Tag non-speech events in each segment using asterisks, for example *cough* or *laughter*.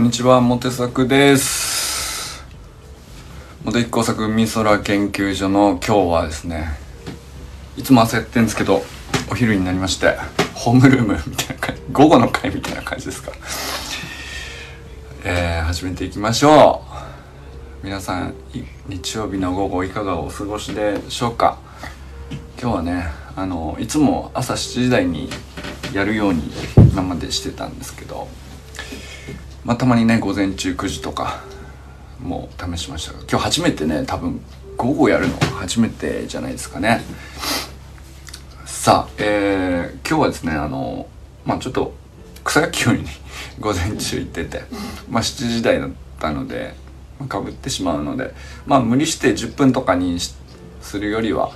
こんにちは、モテ作です。モテ一工作美空研究所の今日はですね、いつも焦ってんですけど、お昼になりまして、ホームルームみたいな感じ、午後の会みたいな感じですか。えー、始めていきましょう。皆さん、日曜日の午後いかがお過ごしでしょうか。今日はね、あの、いつも朝7時台にやるように今までしてたんですけど、まあ、たまにね午前中9時とかもう試しましたが今日初めてね多分午後やるの初めてじゃないですかね。さあ、えー、今日はですねあのまあちょっと草野球に *laughs* 午前中行っててまあ7時台だったのでかぶってしまうのでまあ無理して10分とかにするよりは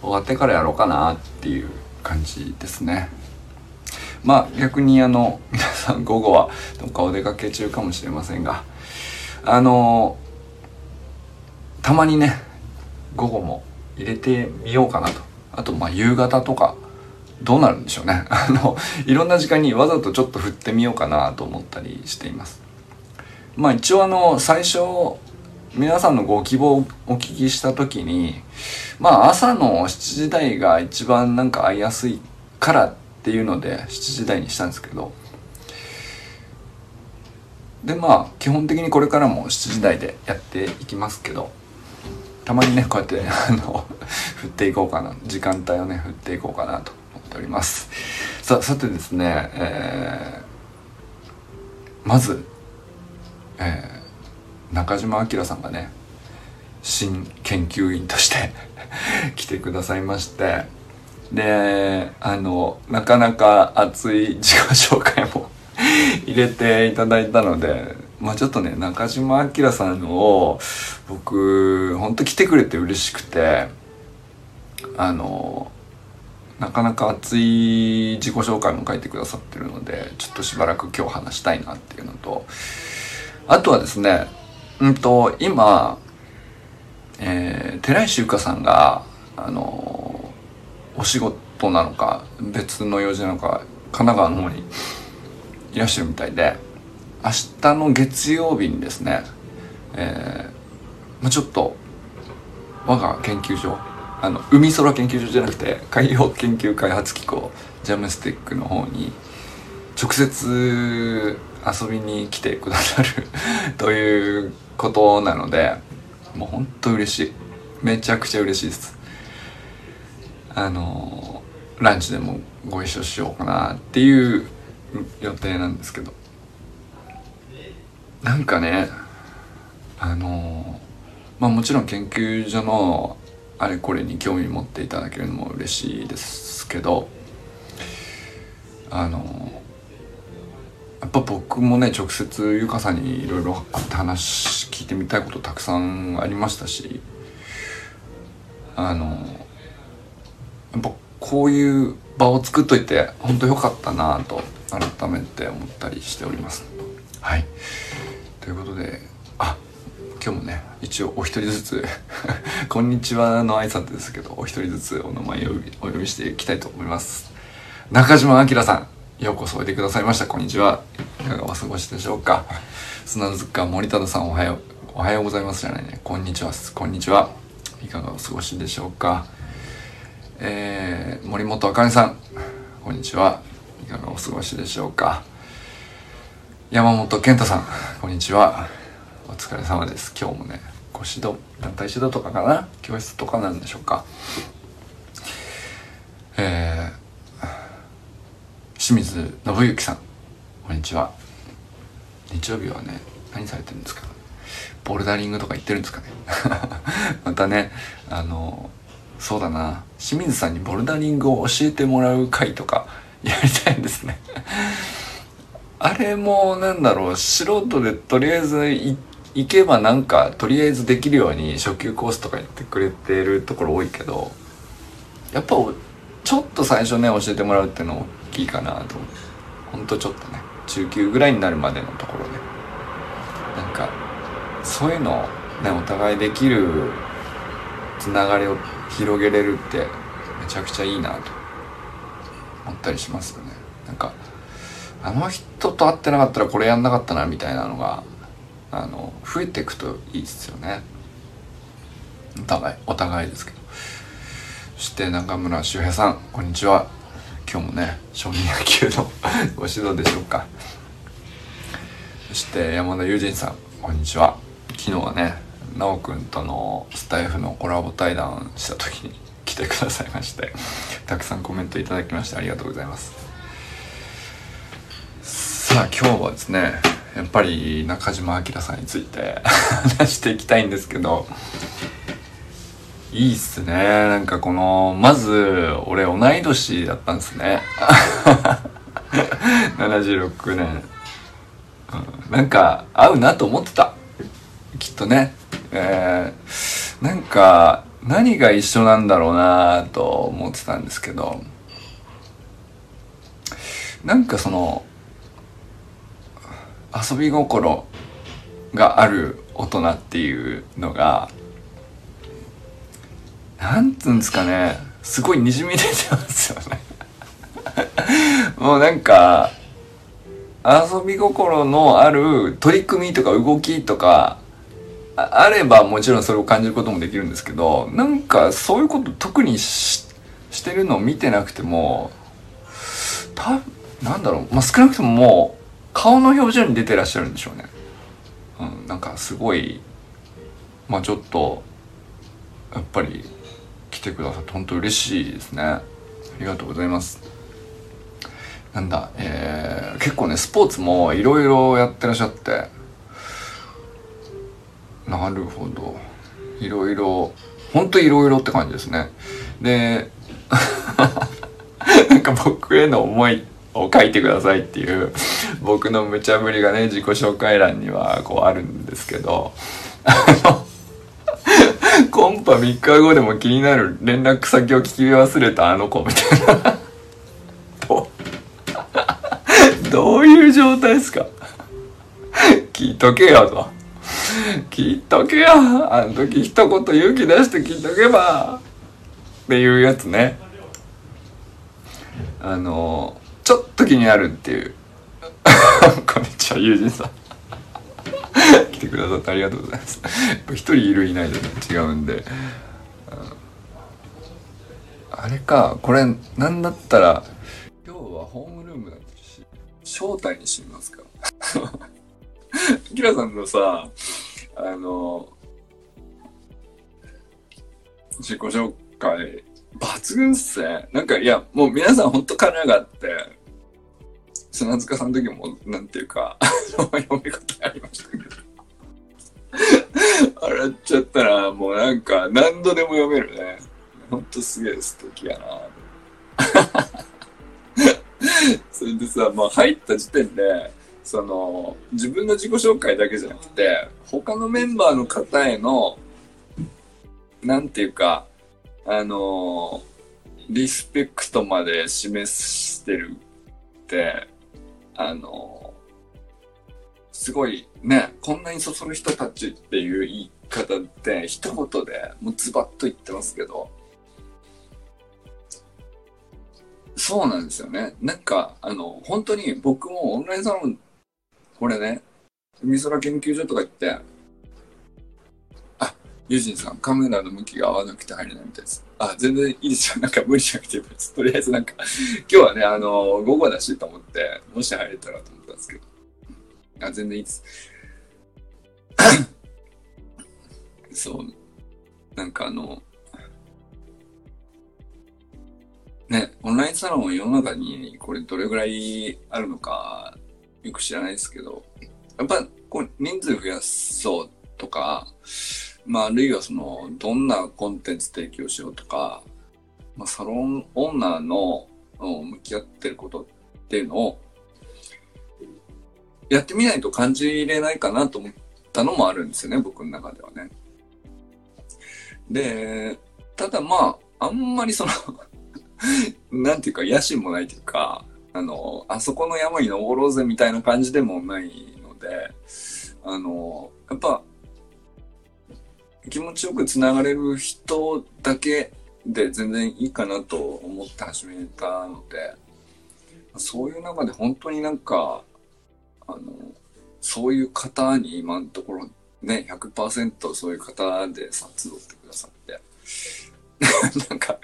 終わってからやろうかなっていう感じですね。まあ逆にあの皆さん午後はどっかお出かけ中かもしれませんがあのたまにね午後も入れてみようかなと。あとまあ夕方とかどうなるんでしょうね。*laughs* あのいろんな時間にわざとちょっと振ってみようかなと思ったりしています。まあ一応あの最初皆さんのご希望をお聞きした時にまあ朝の7時台が一番なんか会いやすいからっていうので7時台にしたんですけど。でまあ基本的にこれからも7時台でやっていきますけど。たまにねこうやってあの *laughs* 振っていこうかな。時間帯をね振っていこうかなと思っております。ささてですね、えー、まず、えー、中島明さんがね新研究員として *laughs* 来てくださいまして。であのなかなか熱い自己紹介も *laughs* 入れていただいたのでまあちょっとね中島明さんを僕ほんと来てくれて嬉しくてあのなかなか熱い自己紹介も書いてくださってるのでちょっとしばらく今日話したいなっていうのとあとはですねうんと今えー、寺石ゆかさんがあのお仕事なのか別の用事なのか神奈川の方にいらっしゃるみたいで明日の月曜日にですね、えーまあ、ちょっと我が研究所あの海空研究所じゃなくて海洋研究開発機構ジャムスティックの方に直接遊びに来てくださる *laughs* ということなのでもうほんと嬉しい。めちゃくちゃ嬉しいです。あのランチでもご一緒しようかなっていう予定なんですけど。なんかねあのまあもちろん研究所のあれこれに興味持っていただけるのも嬉しいですけどあのやっぱ僕もね直接ゆかさんにいろいろ会って話聞いてみたいことたくさんありましたしあのやっぱこういう場を作っといて本当良かったなと改めて思ったりしております。はい。ということであ今日もね一応お一人ずつ *laughs* こんにちはの挨拶ですけどお一人ずつお名前をお呼びしていきたいと思います。中島明さんようこそおいでくださいました。こんにちは。いかがお過ごしでしょうか。砂塚森忠さんおはようおはようございますじゃないね。こんにちはこんにちは。いかがお過ごしでしょうかえー、森本あかねさんこんにちは。いかがお過ごしでしょうか。山本健太さんこんにちは。お疲れ様です。今日もねご指導団体指導とかかな？教室とかなんでしょうか。えー、清水信之さんこんにちは。日曜日はね何されてるんですか？ボルダリングとか行ってるんですかね？*laughs* またねあのそうだな。清水さんにボルダリングを教えてもらう会とか *laughs* やりたいんですね。*laughs* あれもなんだろう素人でとりあえず行けばなんかとりあえずできるように初級コースとかやってくれてるところ多いけどやっぱちょっと最初ね教えてもらうっていうの大きいかなと。ほんとちょっとね中級ぐらいになるまでのところで。なんかそういうのねお互いできるつながりを広げれるってめちゃくちゃいいなと思ったりしますよね。なんかあの人と会ってなかったらこれやんなかったなみたいなのがあの増えていくといいですよね。お互いお互いですけど。そして中村修平さんこんにちは。今日もね少年野球の *laughs* ご指導でしょうか。そして山田友人さんこんにちは。昨日はね奈くんとのスタイフのコラボ対談した時に来てくださいましてたくさんコメントいただきましてありがとうございます。さあ今日はですねやっぱり中島明さんについて *laughs* 話していきたいんですけどいいっすね。なんかこのまず俺同い年だったんですね。*laughs* 76年、うん、なんか合うなと思ってた。きっとね。えー、なんか何が一緒なんだろうなと思ってたんですけどなんかその遊び心がある大人っていうのがなんつうんですかねすごいにじみ出てますよね。*laughs* もうなんか遊び心のある取り組みとか動きとかあればもちろんそれを感じることもできるんですけどなんかそういうこと特にしてるのを見てなくてもたなんだろう、まあ、少なくとももう顔の表情に出てらっしゃるんでしょうね。うん、なんかすごいまあちょっとやっぱり来てくださって本当嬉しいですねありがとうございますなんだえー、結構ねスポーツもいろいろやってらっしゃってなるほど。いろいろほんといろいろって感じですね。で *laughs* なんか僕への思いを書いてくださいっていう僕の無茶ぶりがね自己紹介欄にはこうあるんですけどコンパ3日後でも気になる連絡先を聞き忘れたあの子みたいな。どういう状態ですか？聞いとけよと。聞いとけよあの時一言勇気出して聞いとけば。っていうやつね。あのちょっと気になるっていう。*laughs* こんにちは友人さん。来てくださってありがとうございます。一人いるいないで、ね、違うんで。あれかこれなんだったら今日はホームルームだし招待にしますか。*laughs* キラさんのさあの自己紹介抜群っすねなんかいやもう皆さんほんと殻があって砂塚さんの時も、なんていうか、*laughs* 読み方ありましたけど。洗っちゃったら、もうなんか、何度でも読めるね。ほんとすげえ素敵やな *laughs* それでさ、まあ入った時点で、その、自分の自己紹介だけじゃなくて、他のメンバーの方への、なんていうか、あのリスペクトまで示してるって、あの、すごいね、こんなにそそる人たちっていう言い方って一言でもうズバッと言ってますけど、そうなんですよね。なんか、あの、本当に僕もオンラインサロン、これね、海空研究所とか行って、あ、ユージンさん、カメラの向きが合わなくて入れないみたいです。あ、全然いいですよ。*laughs* なんか無理しなくていいです。とりあえずなんか今日はね、あの、午後だしと思って、もし入れたらと思ったんですけど。あ、全然いいです。*coughs* そう。なんかあの、ね、オンラインサロン世の中にこれどれぐらいあるのかよく知らないですけど、やっぱこう人数増やそうとか、まあ、あるいはその、どんなコンテンツ提供しようとか、まあ、サロンオーナーの向き合ってることっていうのを、やってみないと感じれないかなと思ったのもあるんですよね、僕の中ではね。で、ただまあ、あんまりその *laughs* なんていうか野心もないというか、あの、あそこの山に登ろうぜみたいな感じでもないので、あの、やっぱ気持ちよくつながれる人だけで全然いいかなと思って始めたので、そういう中で本当になんか、あの、そういう方に今のところね、100%そういう方でさ、集ってくださって。*laughs* なんか、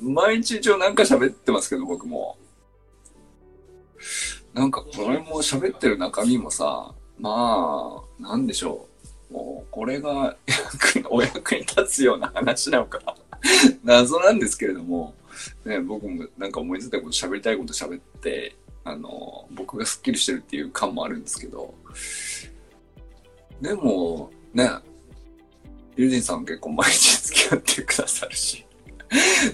毎日一応なんか喋ってますけど、僕も。なんかこれも喋ってる中身もさ、まあ、なんでしょう。もう、これがお役に立つような話なのか。*laughs* 謎なんですけれども、ね、僕もなんか思いついたこと喋りたいこと喋って、あの、僕がスッキリしてるっていう感もあるんですけど、でも、ね、ユージンさん結構毎日付き合ってくださるし、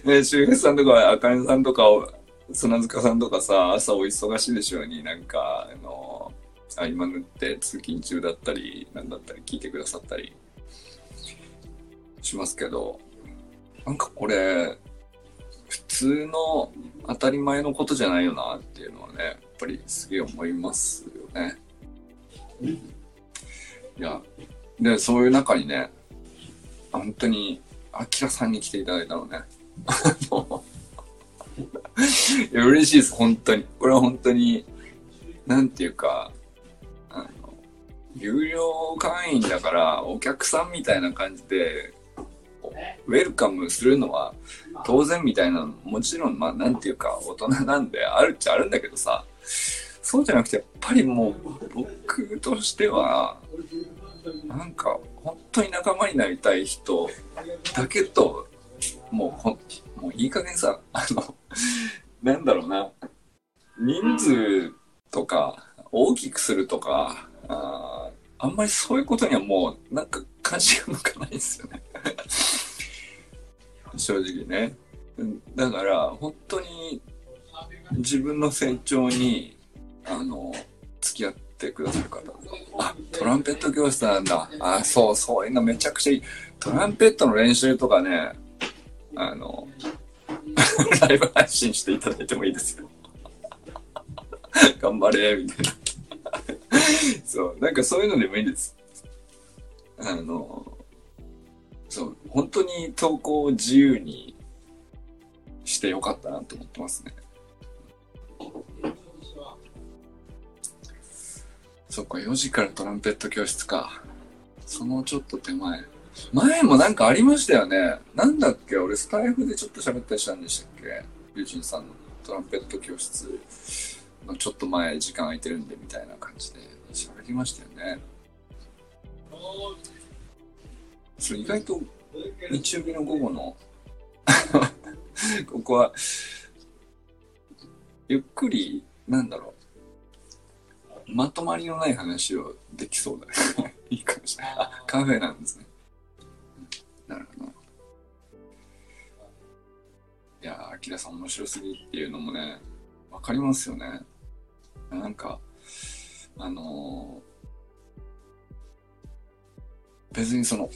ね、周平さんとか、あかねさんとかを、砂塚さんとかさ、朝お忙しいでしょうに、なんか、あの、合間縫って通勤中だったり、なんだったり聞いてくださったりしますけど、なんかこれ、普通の当たり前のことじゃないよなっていうのはね、やっぱりすげえ思いますよね。いや、で、そういう中にね、本当に、アキラさんに来ていただいたのね。*laughs* 嬉しいです、本当に。これは本当に、なんていうか、あの、有料会員だから、お客さんみたいな感じで、ウェルカムするのは当然みたいなもちろんまあなんていうか大人なんであるっちゃあるんだけどさそうじゃなくてやっぱりもう僕としてはなんか本当に仲間になりたい人だけともうほもういい加減さあのなんだろうな。人数とか大きくするとかああんまりそういうことにはもうなんか関心が向かないですよね。*laughs* 正直ね。だから本当に自分の成長にあの付き合ってくださる方。あトランペット教室なんだ。あそうそういうのめちゃくちゃいい。トランペットの練習とかねあの *laughs* ライブ配信していただいてもいいですよ頑張れみたいなそうなんかそういうのでもいいですあのそう本当に投稿を自由にしてよかったなと思ってますね。そっか、4時からトランペット教室か。そのちょっと手前。前もなんかありましたよね。なんだっけ？俺スタイフでちょっと喋ったりしたんでしたっけ？ユージンさんのトランペット教室。のちょっと前時間空いてるんでみたいな感じで。喋りましたよね。それ意外と日曜日の午後の *laughs* ここはゆっくりなんだろう。まとまりのない話をできそうだね。*laughs* いいかもしれない。あカフェなんですね。いやあきらさん面白すぎっていうのもねわかりますよね。なんかあのー、別にその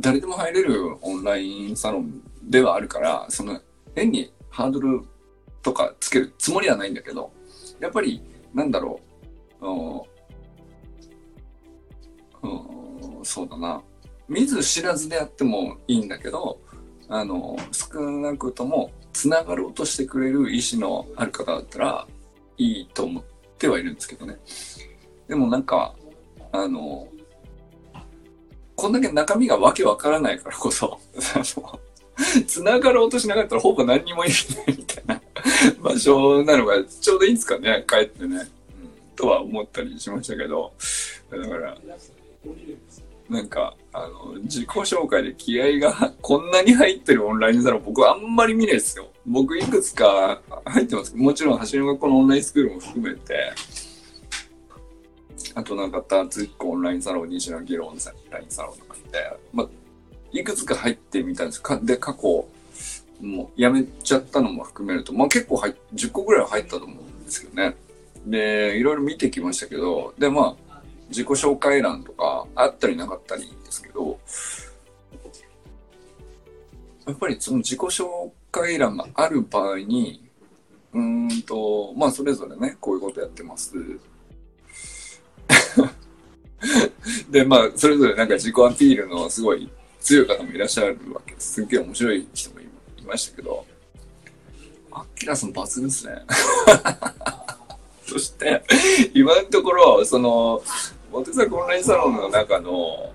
誰でも入れるオンラインサロンではあるから、その変にハードルとかつけるつもりはないんだけど、やっぱり、なんだろう、うそうだな、見ず知らずであってもいいんだけど、あの、少なくとも、つながろうとしてくれる意思のある方だったら、いいと思ってはいるんですけどね。でもなんか、あの、こんだけ中身がわけわからないからこそ、繋がろうとしなかったらほぼ何にも言えないみたいな *laughs* 場所なのがちょうどいいんですかね、帰ってね。うん、とは思ったりしましたけど、だから、なんか、あの、自己紹介で気合がこんなに入ってるオンラインサロン僕あんまり見ないですよ。僕いくつか入ってます。もちろん走りの学校のオンラインスクールも含めて、あとなんか、ダーツ1個オンラインサロン、西野議論オンラインサロンとかって、まあ、いくつか入ってみたんですか。で、過去、もうやめちゃったのも含めると、まあ結構入10個ぐらい入ったと思うんですけどね。で、いろいろ見てきましたけど、で、まあ、自己紹介欄とかあったりなかったりですけど、やっぱりその自己紹介欄がある場合に、うんと、まあそれぞれね、こういうことやってます。*laughs* で、まあ、それぞれなんか自己アピールのすごい強い方もいらっしゃるわけです。すっげえ面白い人もいましたけど、アキラさん抜群ですね。*laughs* そして、今のところ、その、モテザオンラインサロンの中の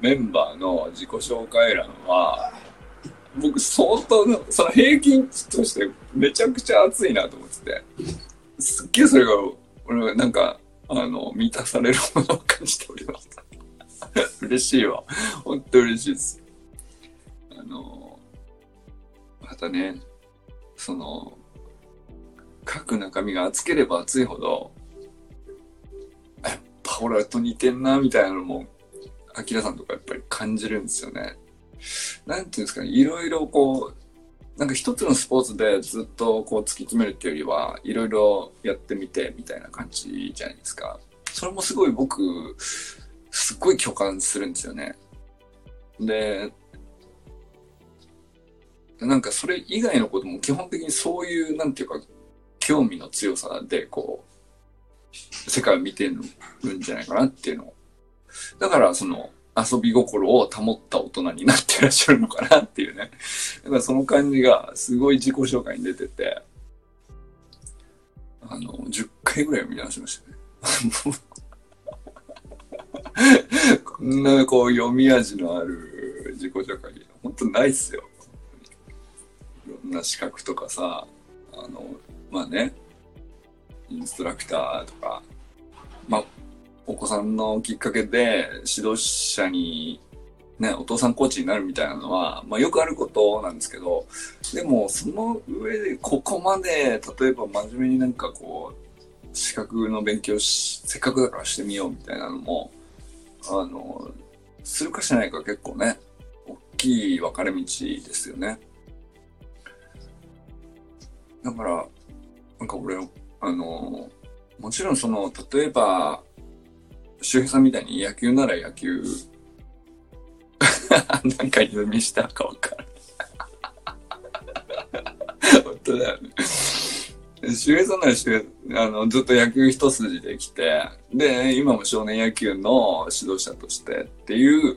メンバーの自己紹介欄は、僕相当の、その平均としてめちゃくちゃ熱いなと思ってて、すっげえそれが、俺はなんか、あの、満たされるものを感じております。*laughs* 嬉しいわ。本当嬉しいです。あの、またね、その、書く中身が厚ければ厚いほど、俺と似てんな、みたいなのも、アキラさんとかやっぱり感じるんですよね。なんていうんですかね、いろいろこう、なんか一つのスポーツでずっとこう突き詰めるっていうよりは、いろいろやってみてみたいな感じじゃないですか。それもすごい僕、すっごい共感するんですよね。で、なんかそれ以外のことも基本的にそういう、なんていうか、興味の強さで、こう、世界を見てるんじゃないかなっていうの。だから、その、遊び心を保った大人になってらっしゃるのかなっていうね。だからその感じがすごい自己紹介に出てて、あの、10回ぐらい見直しましたね。こんなこう読み味のある自己紹介、本当ないっすよ。いろんな資格とかさ、あの、まあね、インストラクターとか、まあ、お子さんのきっかけで指導者にね、お父さんコーチになるみたいなのは、まあよくあることなんですけど、でもその上でここまで、例えば真面目になんかこう、資格の勉強し、せっかくだからしてみようみたいなのも、あの、するかしないか結構ね、大きい分かれ道ですよね。だから、なんか俺、あの、もちろんその、例えば、周平さんみたいに野球なら野球、*laughs* なんか読みしたかわかる。*laughs* 本当だよね。周平さんなら周平、あの、ずっと野球一筋で来て、で、今も少年野球の指導者としてっていう、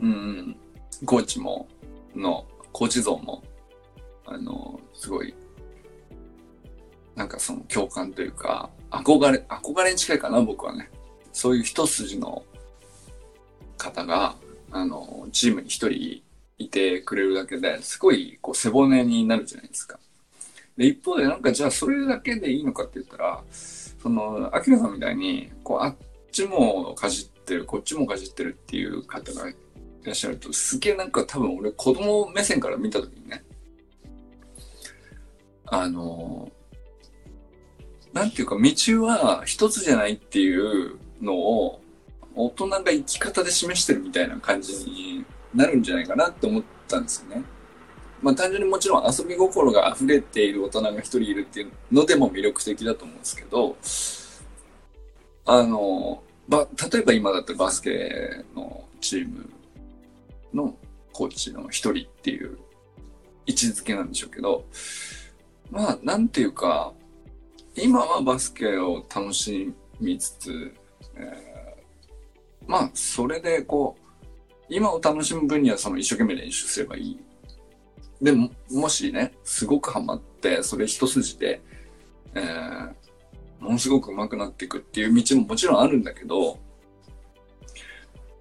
うん、コーチも、の、コーチ像も、あの、すごい、なんかその共感というか、憧れ、憧れに近いかな、僕はね。そういう一筋の方が、あの、チームに一人いてくれるだけですごいこう背骨になるじゃないですか。で、一方でなんかじゃあそれだけでいいのかって言ったら、その、アキラさんみたいに、こう、あっちもかじってる、こっちもかじってるっていう方がいらっしゃると、すげえなんか多分俺子供目線から見たときにね、あの、なんていうか道は一つじゃないっていうのを大人が生き方で示してるみたいな感じになるんじゃないかなって思ったんですよね。まあ単純にもちろん遊び心が溢れている大人が一人いるっていうのでも魅力的だと思うんですけど、あの、ば、例えば今だったらバスケのチームのコーチの一人っていう位置づけなんでしょうけど、まあなんていうか、今はバスケを楽しみつつ、えー、まあ、それでこう、今を楽しむ分にはその一生懸命練習すればいい。でも、もしね、すごくハマって、それ一筋で、えー、ものすごく上手くなっていくっていう道ももちろんあるんだけど、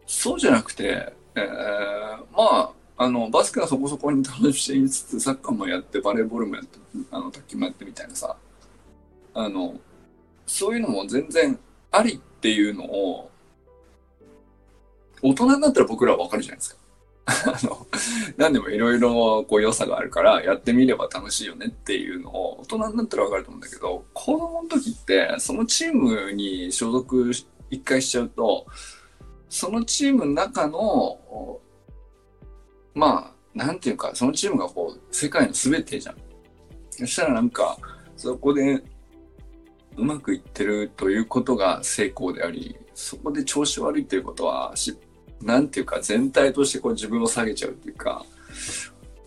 そうじゃなくて、えー、まあ、あの、バスケはそこそこに楽しみつつ、サッカーもやって、バレーボールもやって、あの、卓球もやってみたいなさ、あの、そういうのも全然ありっていうのを、大人になったら僕らはわかるじゃないですか。*laughs* あの、何でもいろいろこう良さがあるからやってみれば楽しいよねっていうのを大人になったらわかると思うんだけど、子供の時ってそのチームに所属一回しちゃうと、そのチームの中の、まあ、なんていうか、そのチームがこう、世界の全てじゃん。そしたらなんか、そこでうまくいってるということが成功であり、そこで調子悪いということは、なんていうか全体としてこう自分を下げちゃうっていうか、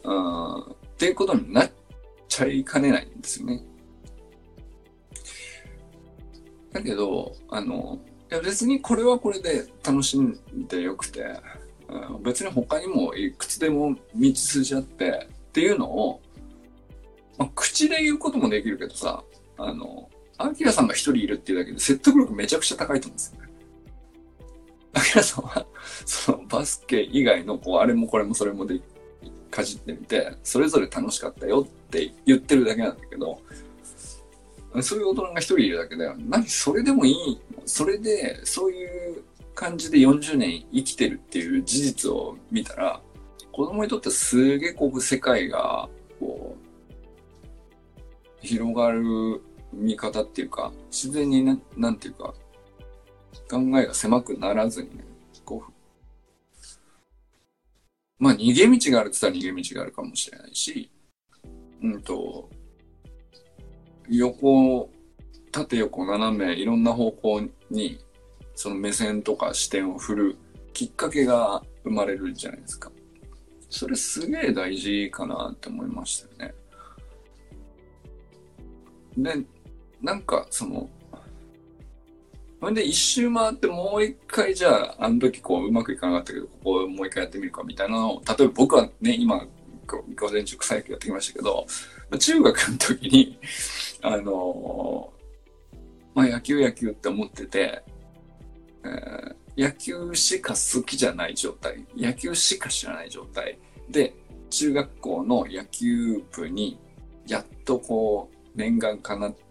うん、っていうことになっちゃいかねないんですよね。だけど、あの、いや別にこれはこれで楽しんでよくて、うん、別に他にもいくつでも道筋あってっていうのをまあ口で言うこともできるけどさ、あの、アキラさんが一人いるっていうだけで説得力めちゃくちゃ高いと思うんですよね。アキラさんは、そのバスケ以外の、こう、あれもこれもそれもで、かじってみて、それぞれ楽しかったよって言ってるだけなんだけど、そういう大人が一人いるだけで、何それでもいい、それで、そういう感じで40年生きてるっていう事実を見たら、子供にとってすげえこう世界が、こう、広がる見方っていうか、自然にね、なんていうか、考えが狭くならずにね、こう、まあ逃げ道があるって言ったら逃げ道があるかもしれないし、うんと、横、縦横斜めいろんな方向にその目線とか視点を振るきっかけが生まれるじゃないですか。それすげえ大事かなって思いましたよね。で、なんかその、ほんで一周回ってもう一回じゃあ、あの時こううまくいかなかったけど、ここもう一回やってみるかみたいなのを、例えば僕はね、今、午前中草野球やってきましたけど、中学の時に、あのまあ野球野球って思ってて、えー、野球しか好きじゃない状態、野球しか知らない状態。で、中学校の野球部にやっとこう念願かなって、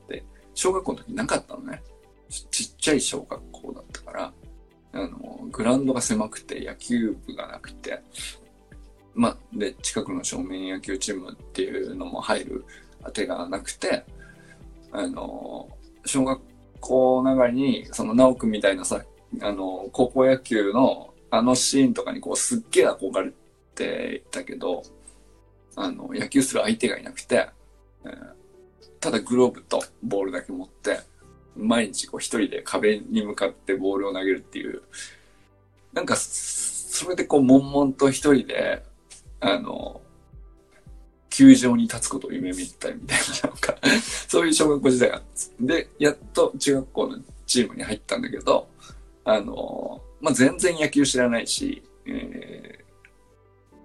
小学校の時なかったのね。ちっちゃい小学校だったから、あの、グラウンドが狭くて野球部がなくて、ま、で、近くの正面野球チームっていうのも入る当てがなくて、あの、小学校ながらに、その直くみたいなさ、あの、高校野球のあのシーンとかにこうすっげえ憧れていたけど、あの、野球する相手がいなくて、えー、ただグローブとボールだけ持って、毎日こう一人で壁に向かってボールを投げるっていう、なんか、それでこう悶々と一人で、あの、球場に立つことを夢見たいみたいな、なんかそういう小学校時代があったんで。やっと中学校のチームに入ったんだけど、あの、まあ、全然野球知らないし、え、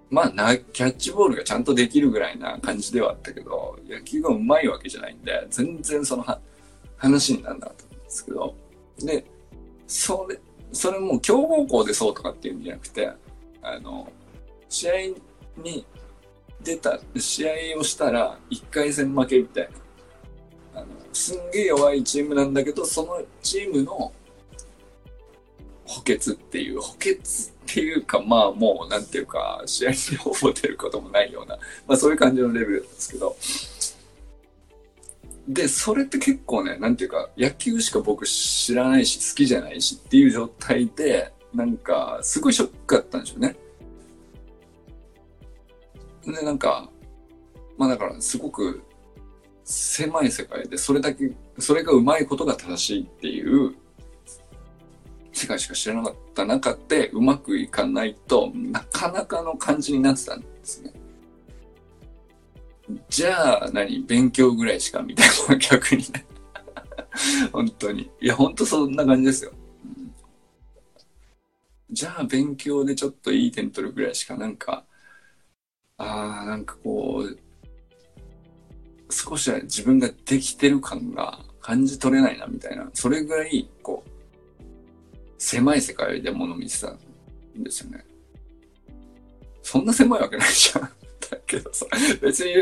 まあな、キャッチボールがちゃんとできるぐらいな感じではあったけど、野球が上手いわけじゃないんで、全然そのは話にならなかったんですけど、で、それ、それも強豪校でそうとかっていうんじゃなくて、あの、試合に出た、試合をしたら1回戦負けみたいな。あの、すんげえ弱いチームなんだけど、そのチームの補欠っていう、補欠ていうか、まあもう、なんていうか、試合にほぼ出ることもないような、まあそういう感じのレベルなんですけど、で、それって結構ね、なんていうか、野球しか僕知らないし、好きじゃないしっていう状態で、なんか、すごいショックだったんでしょうね。で、なんか、まあだから、すごく狭い世界で、それだけ、それがうまいことが正しいっていう世界しか知らなかった中でうまくいかないとなかなかの感じになってたんですね。じゃあ何勉強ぐらいしかみたいな逆にね。*laughs* 本当に。いや、本当そんな感じですよ。じゃあ勉強でちょっといい点取るぐらいしかなんか、ああ、なんかこう、少しは自分ができてる感が感じ取れないなみたいな、それぐらい、こう、狭い世界で物見てたんですよね。そんな狭いわけないじゃん。*laughs* だけどさ、別に、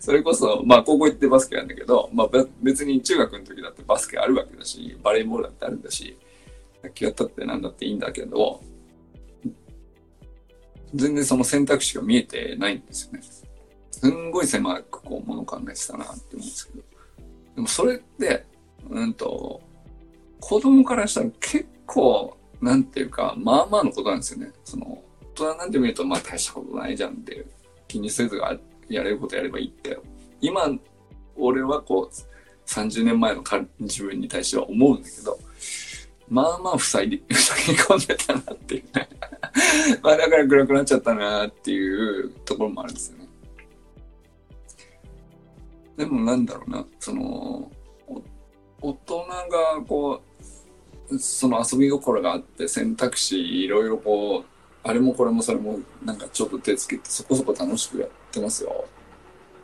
それこそ、まあ高校行ってバスケなんだけど、まあ別に中学の時だってバスケあるわけだし、バレーボールだってあるんだし、野球やったってなんだっていいんだけど、全然その選択肢が見えてないんですよね。すんごい狭くこう、もの考えてたなって思うんですけど。でもそれって、うんと、子供からしたら結構、なんていうか、まあまあのことなんですよね。その、大人なんて見ると、まあ大したことないじゃんっていう、気にせずやれることやればいいって。今、俺はこう、30年前の自分に対しては思うんだけど、まあまあ塞いで、塞ぎ込んでたなっていうね。*laughs* まあだから暗くなっちゃったなっていうところもあるんですよね。でもなんだろうな、その、大人がこう、その遊び心があって選択肢いろいろこう、あれもこれもそれもなんかちょっと手つけてそこそこ楽しくやってますよ。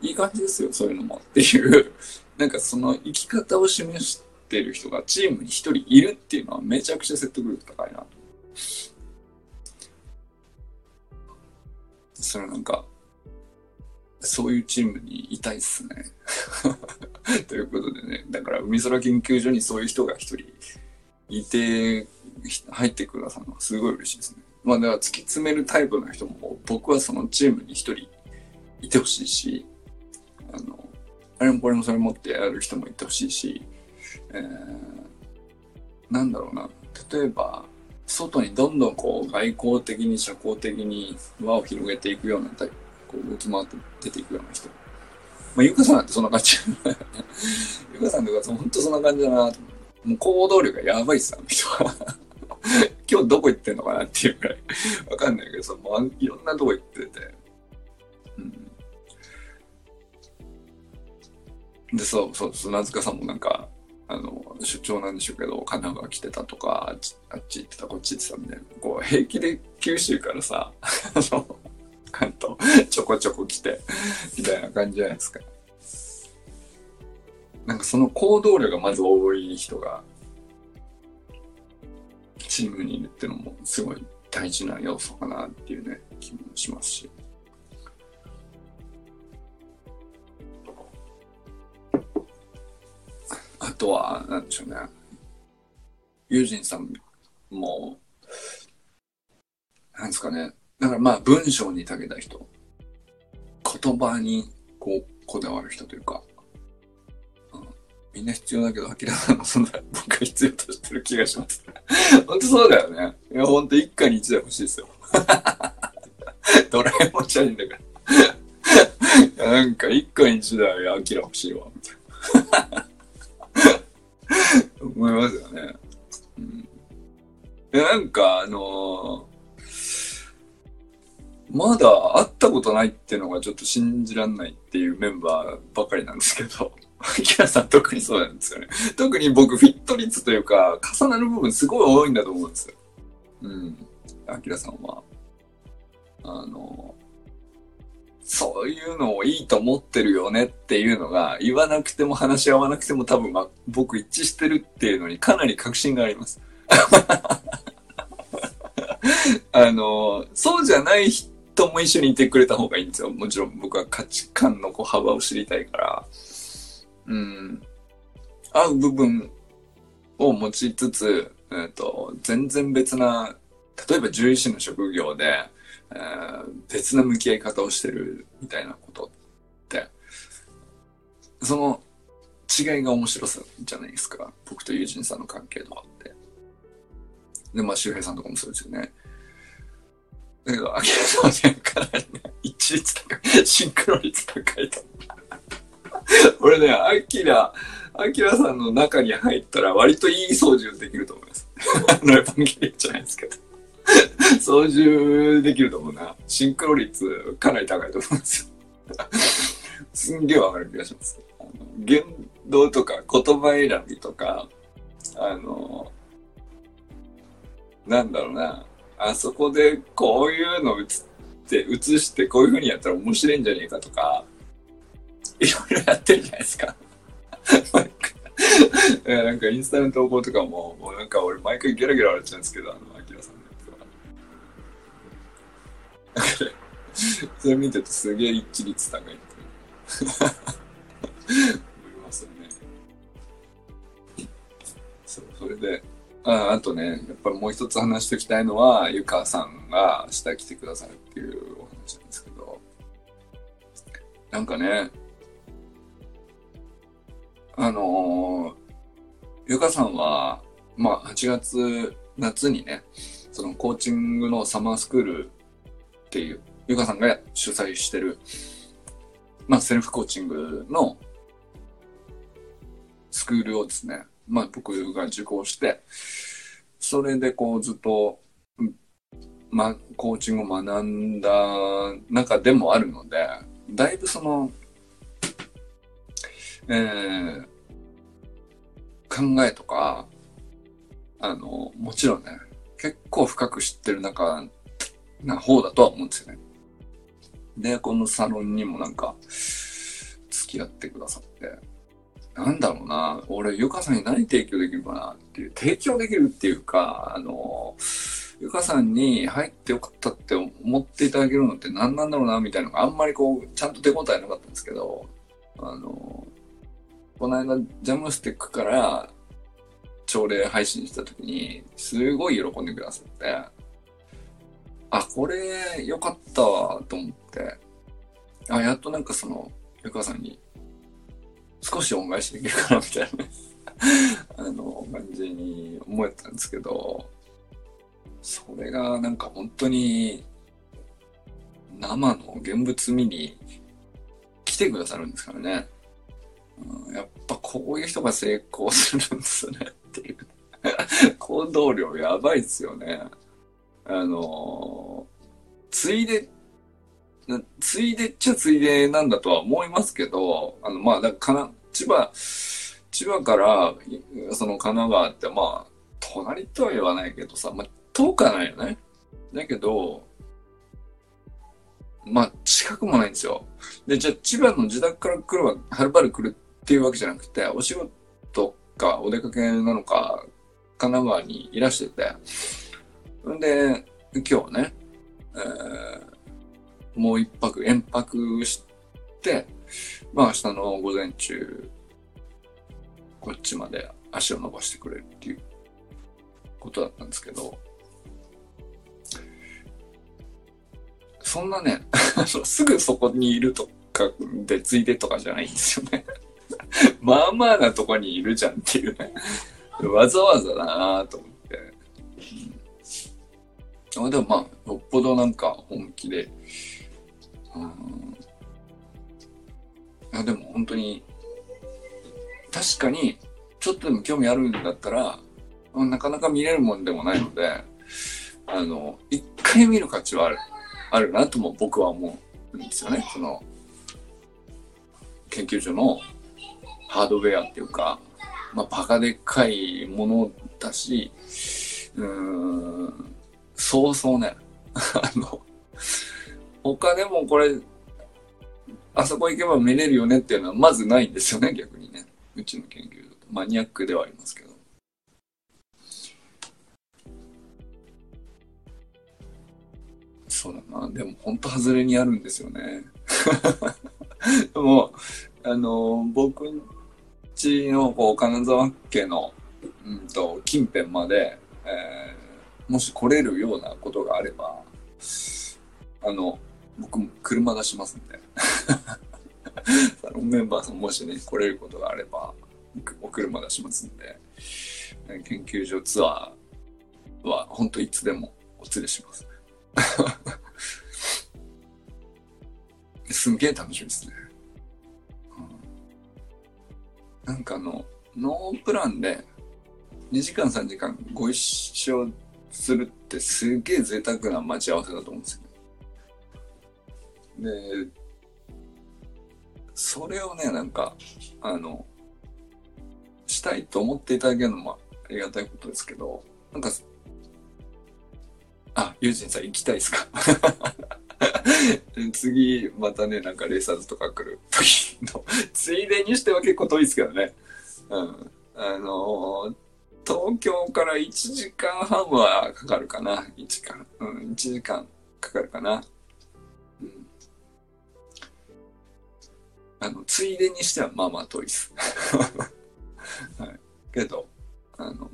いい感じですよ、そういうのも。っていう、*laughs* なんかその生き方を示してる人がチームに一人いるっていうのはめちゃくちゃ説得力高いな。それなんか、そういうチームにいたいっすね。*laughs* ということでね、だから海空研究所にそういう人が一人いて、入ってくださるのはすごい嬉しいですね。まあだから突き詰めるタイプの人も僕はそのチームに一人いてほしいし、あの、あれもこれもそれもってやる人もいてほしいし、えー、なんだろうな、例えば、外にどんどんこう外交的に社交的に輪を広げていくようなタイプ、こう動き回って出ていくような人。まあ、ゆかさんなんてそんな感じ。*laughs* ゆかさんとか本当そんな感じだなと思ってもう行動力がやばいっす、あの人は。今日どこ行ってんのかなっていうくらいわかんないけどさ、もういろんなとこ行ってて。うん。で、そう、そう、砂塚さんもなんか、あの、出張なんでしょうけど、神奈川来てたとか、あっちあっち行ってた、こっち行ってたみたいな。こう、平気で九州からさ、あの、関東ちょこちょこ来て、みたいな感じじゃないですか。なんかその行動量がまず多い人が、チームにいるっていうのもすごい大事な要素かなっていうね、気もしますし。あとは、なんでしょうね。ユージンさんも、なんですかね。だからまあ文章に長けた人。言葉にこう、こだわる人というか。みんな必要だけど、アキラさんの存在、僕が必要としてる気がします。*laughs* 本当そうだよね。いや、本当一家に一台欲しいですよ。*laughs* ドラえもんじゃねえんだから。*laughs* なんか一家に一台アキラ欲しいわ、みたいな。思いますよね。うん。で、なんか、あのーまだ会ったことないっていうのがちょっと信じらんないっていうメンバーばかりなんですけど、キラさん特にそうなんですよね。特に僕フィット率というか、重なる部分すごい多いんだと思うんですよ。うん。アキラさんは。あの、そういうのをいいと思ってるよねっていうのが言わなくても話し合わなくても多分、ま、僕一致してるっていうのにかなり確信があります。*laughs* あの、そうじゃない人も一緒にいてくれた方がいいんですよ。もちろん僕は価値観のこう幅を知りたいから。うん、合う部分を持ちつつ、えーと、全然別な例えば獣医師の職業で、えー、別な向き合い方をしてるみたいなことってその違いが面白さじゃないですか。僕と友人さんの関係とかって。でまあ周平さんとかもそうですよね。だけど、秋田さん、かなりね、一律高い、シンクロ率高いと。*laughs* 俺ね、アキラ、アキラさんの中に入ったら割といい操縦できると思います。*laughs* あの、エヴァンゲリじゃないですけど。操縦できると思うな。シンクロ率かなり高いと思うんですよ。*laughs* すんげえわかる気がします。あの言動とか言葉選びとか、あの、なんだろうな。あそこでこういうの映って、映してこういう風にやったら面白いんじゃねえかとか、いろいろやってるじゃないですか。なんかインスタの投稿とかも、もうなんか俺毎回ゲラゲラ笑っちゃうんですけど、あの、アキラさんのやつは。それ見ててすげえ一致率高いって思いますよね。そう、それで、ああとね、やっぱりもう一つ話しておきたいのは、ゆかさんが明日来てくださるっていうお話なんですけど、なんかね、あのゆかさんは、まあ、8月、夏にね、そのコーチングのサマースクールっていう、ゆかさんが主催してる、まあ、セルフコーチングのスクールをですね、まあ、僕が受講して、それでこうずっと、まあ、コーチングを学んだ中でもあるので、だいぶその、え、考えとか、あの、もちろんね、結構深く知ってる中な方だとは思うんですよね。で、このサロンにもなんか、付き合ってくださって、なんだろうな、俺、ゆかさんに何提供できるかなっていう、提供できるっていうか、あの、ゆかさんに入ってよかったって思っていただけるのって何なんだろうな、みたいなのがあんまりこう、ちゃんと手応えなかったんですけど、あの、この間、ジャムステックから朝礼配信した時に、すごい喜んでくださって、あ、これ良かったわ、と思って、あ、やっとなんかその、ゆかさんに少し恩返しできるかな、みたいな *laughs* あの、感じに思えたんですけど、それがなんか本当に生の現物見に来てくださるんですからね。うん、やっぱこういう人が成功するんですねっていう *laughs* 行動量やばいですよね。あのついで、ついでっちゃついでなんだとは思いますけど、あの、まあ、だから、千葉、千葉から、その神奈川って、まあ、隣とは言わないけどさ、まあ、遠くはないよね。だけど、まあ、近くもないんですよ。で、じゃあ、千葉の自宅から来るわ、はるばる来るっていうわけじゃなくて、お仕事かお出かけなのか、神奈川にいらしてて、んで、今日ね、えー、もう一泊、延泊して、まあ明日の午前中、こっちまで足を伸ばしてくれるっていうことだったんですけど、そんなね、*laughs* すぐそこにいるとかでついでとかじゃないんですよね。*laughs* まあまあなとこにいるじゃんっていうね。わざわざだなと思って。うん、でもまあ、よっぽどなんか本気で、うん、いやでも本当に、確かに、ちょっとでも興味あるんだったら、なかなか見れるもんでもないので、あの、一回見る価値はある。あるなとも僕は思うんですよね。その、研究所のハードウェアっていうか、まあ、バカでっかいものだし、うーん、そうそうね、*laughs* あの、他でもこれ、あそこ行けば見れるよねっていうのはまずないんですよね、逆にね。うちの研究所マニアックではありますけど。そうだな。でも本当外れにあるんですよね。*laughs* でも、あの、僕ちのこう金沢家の、うんと、近辺まで、えー、もし来れるようなことがあれば、あの、僕も車出しますんで。*laughs* サロンメンバーさんもしね、来れることがあれば、お車出しますんで、研究所ツアーは本当いつでもお連れします。*laughs* すんげえ楽しみですね。なんかあの、ノープランで2時間3時間ご一緒するってすげえ贅沢な待ち合わせだと思うんですよね。で、それをね、なんか、あの、したいと思っていただけるのもありがたいことですけど、なんかあ、ユージンさん行きたいですか？*laughs* 次、またね、なんかレーサーズとか来る時の、*laughs* ついでにしては結構遠いですけどね。うん。あのー、東京から1時間半はかかるかな。1時間。うん、1時間かかるかな。うん。あの、ついでにしてはまあまあ遠いです。*laughs* はい。けど、あの、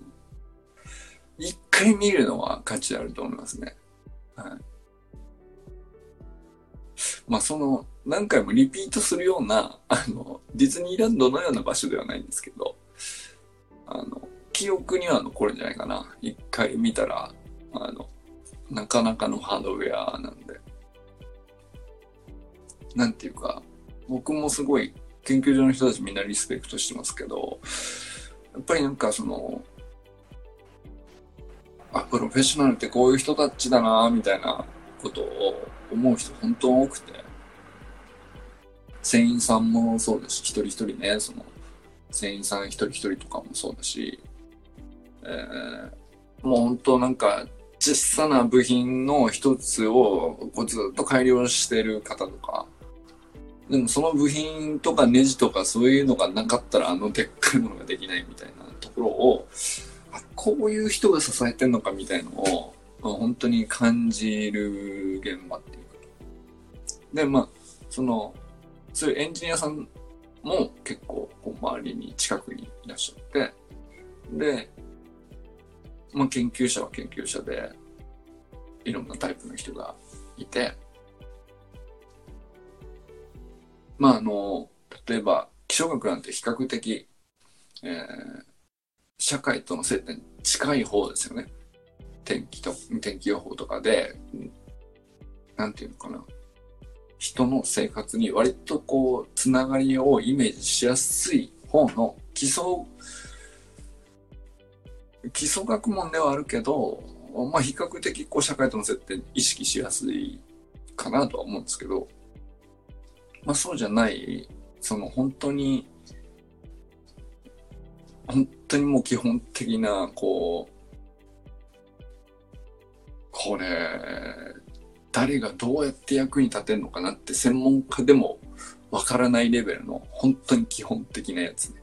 一回見るのは価値あると思いますね。はい。まあその、何回もリピートするような、あの、ディズニーランドのような場所ではないんですけど、あの、記憶には残るんじゃないかな。一回見たら、あの、なかなかのハードウェアなんで。なんていうか、僕もすごい研究所の人たちみんなリスペクトしてますけど、やっぱりなんかその、あ、プロフェッショナルってこういう人たちだな、みたいなことを思う人本当多くて、船員さんもそうだし、一人一人ね、その、船員さん一人一人とかもそうだし、えー、もう本当なんか、小さな部品の一つをこうずっと改良してる方とか、でもその部品とかネジとかそういうのがなかったらあのでっかいものができないみたいなところを、あこういう人が支えてんのかみたいのを、まあ、本当に感じる現場っていうか。で、まあ、その、そういうエンジニアさんも結構こう周りに近くにいらっしゃって、で、まあ研究者は研究者で、いろんなタイプの人がいて、まああの、例えば気象学なんて比較的、えー、社会との接点近い方ですよね。天気と、天気予報とかで、なんていうのかな。人の生活に割とこう、つながりをイメージしやすい方の基礎、基礎学問ではあるけど、まあ比較的こう社会との接点意識しやすいかなとは思うんですけど、まあそうじゃない、その本当に、本当にもう基本的な、こう、これ、誰がどうやって役に立てるのかなって専門家でもわからないレベルの本当に基本的なやつね。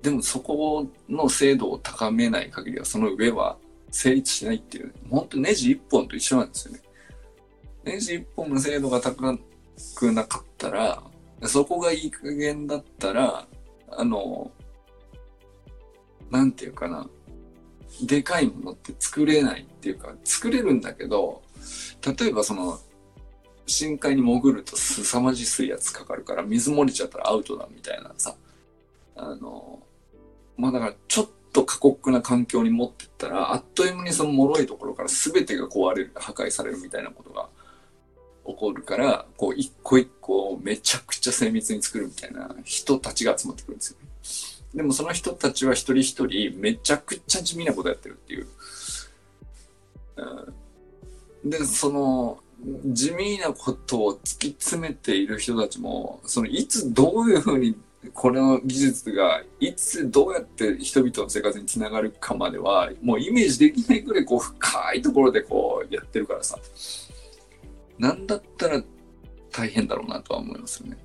でもそこの精度を高めない限りはその上は成立しないっていう、ね本当ネジ一本と一緒なんですよね。ネジ一本の精度が高くなかったら、そこがいい加減だったら、あの、なんていうかな、でかいものって作れないっていうか、作れるんだけど、例えばその、深海に潜ると凄まじい水圧かかるから水漏れちゃったらアウトだみたいなさ、あの、まあだからちょっと過酷な環境に持ってったら、あっという間にその脆いところから全てが壊れる、破壊されるみたいなことが起こるから、こう一個一個めちゃくちゃ精密に作るみたいな人たちが集まってくるんですよ。でもその人たちは一人一人めちゃくちゃ地味なことやってるっていう。で、その地味なことを突き詰めている人たちも、そのいつどういうふうにこの技術がいつどうやって人々の生活につながるかまではもうイメージできないくらいこう深いところでこうやってるからさなんだったら大変だろうなとは思いますよね。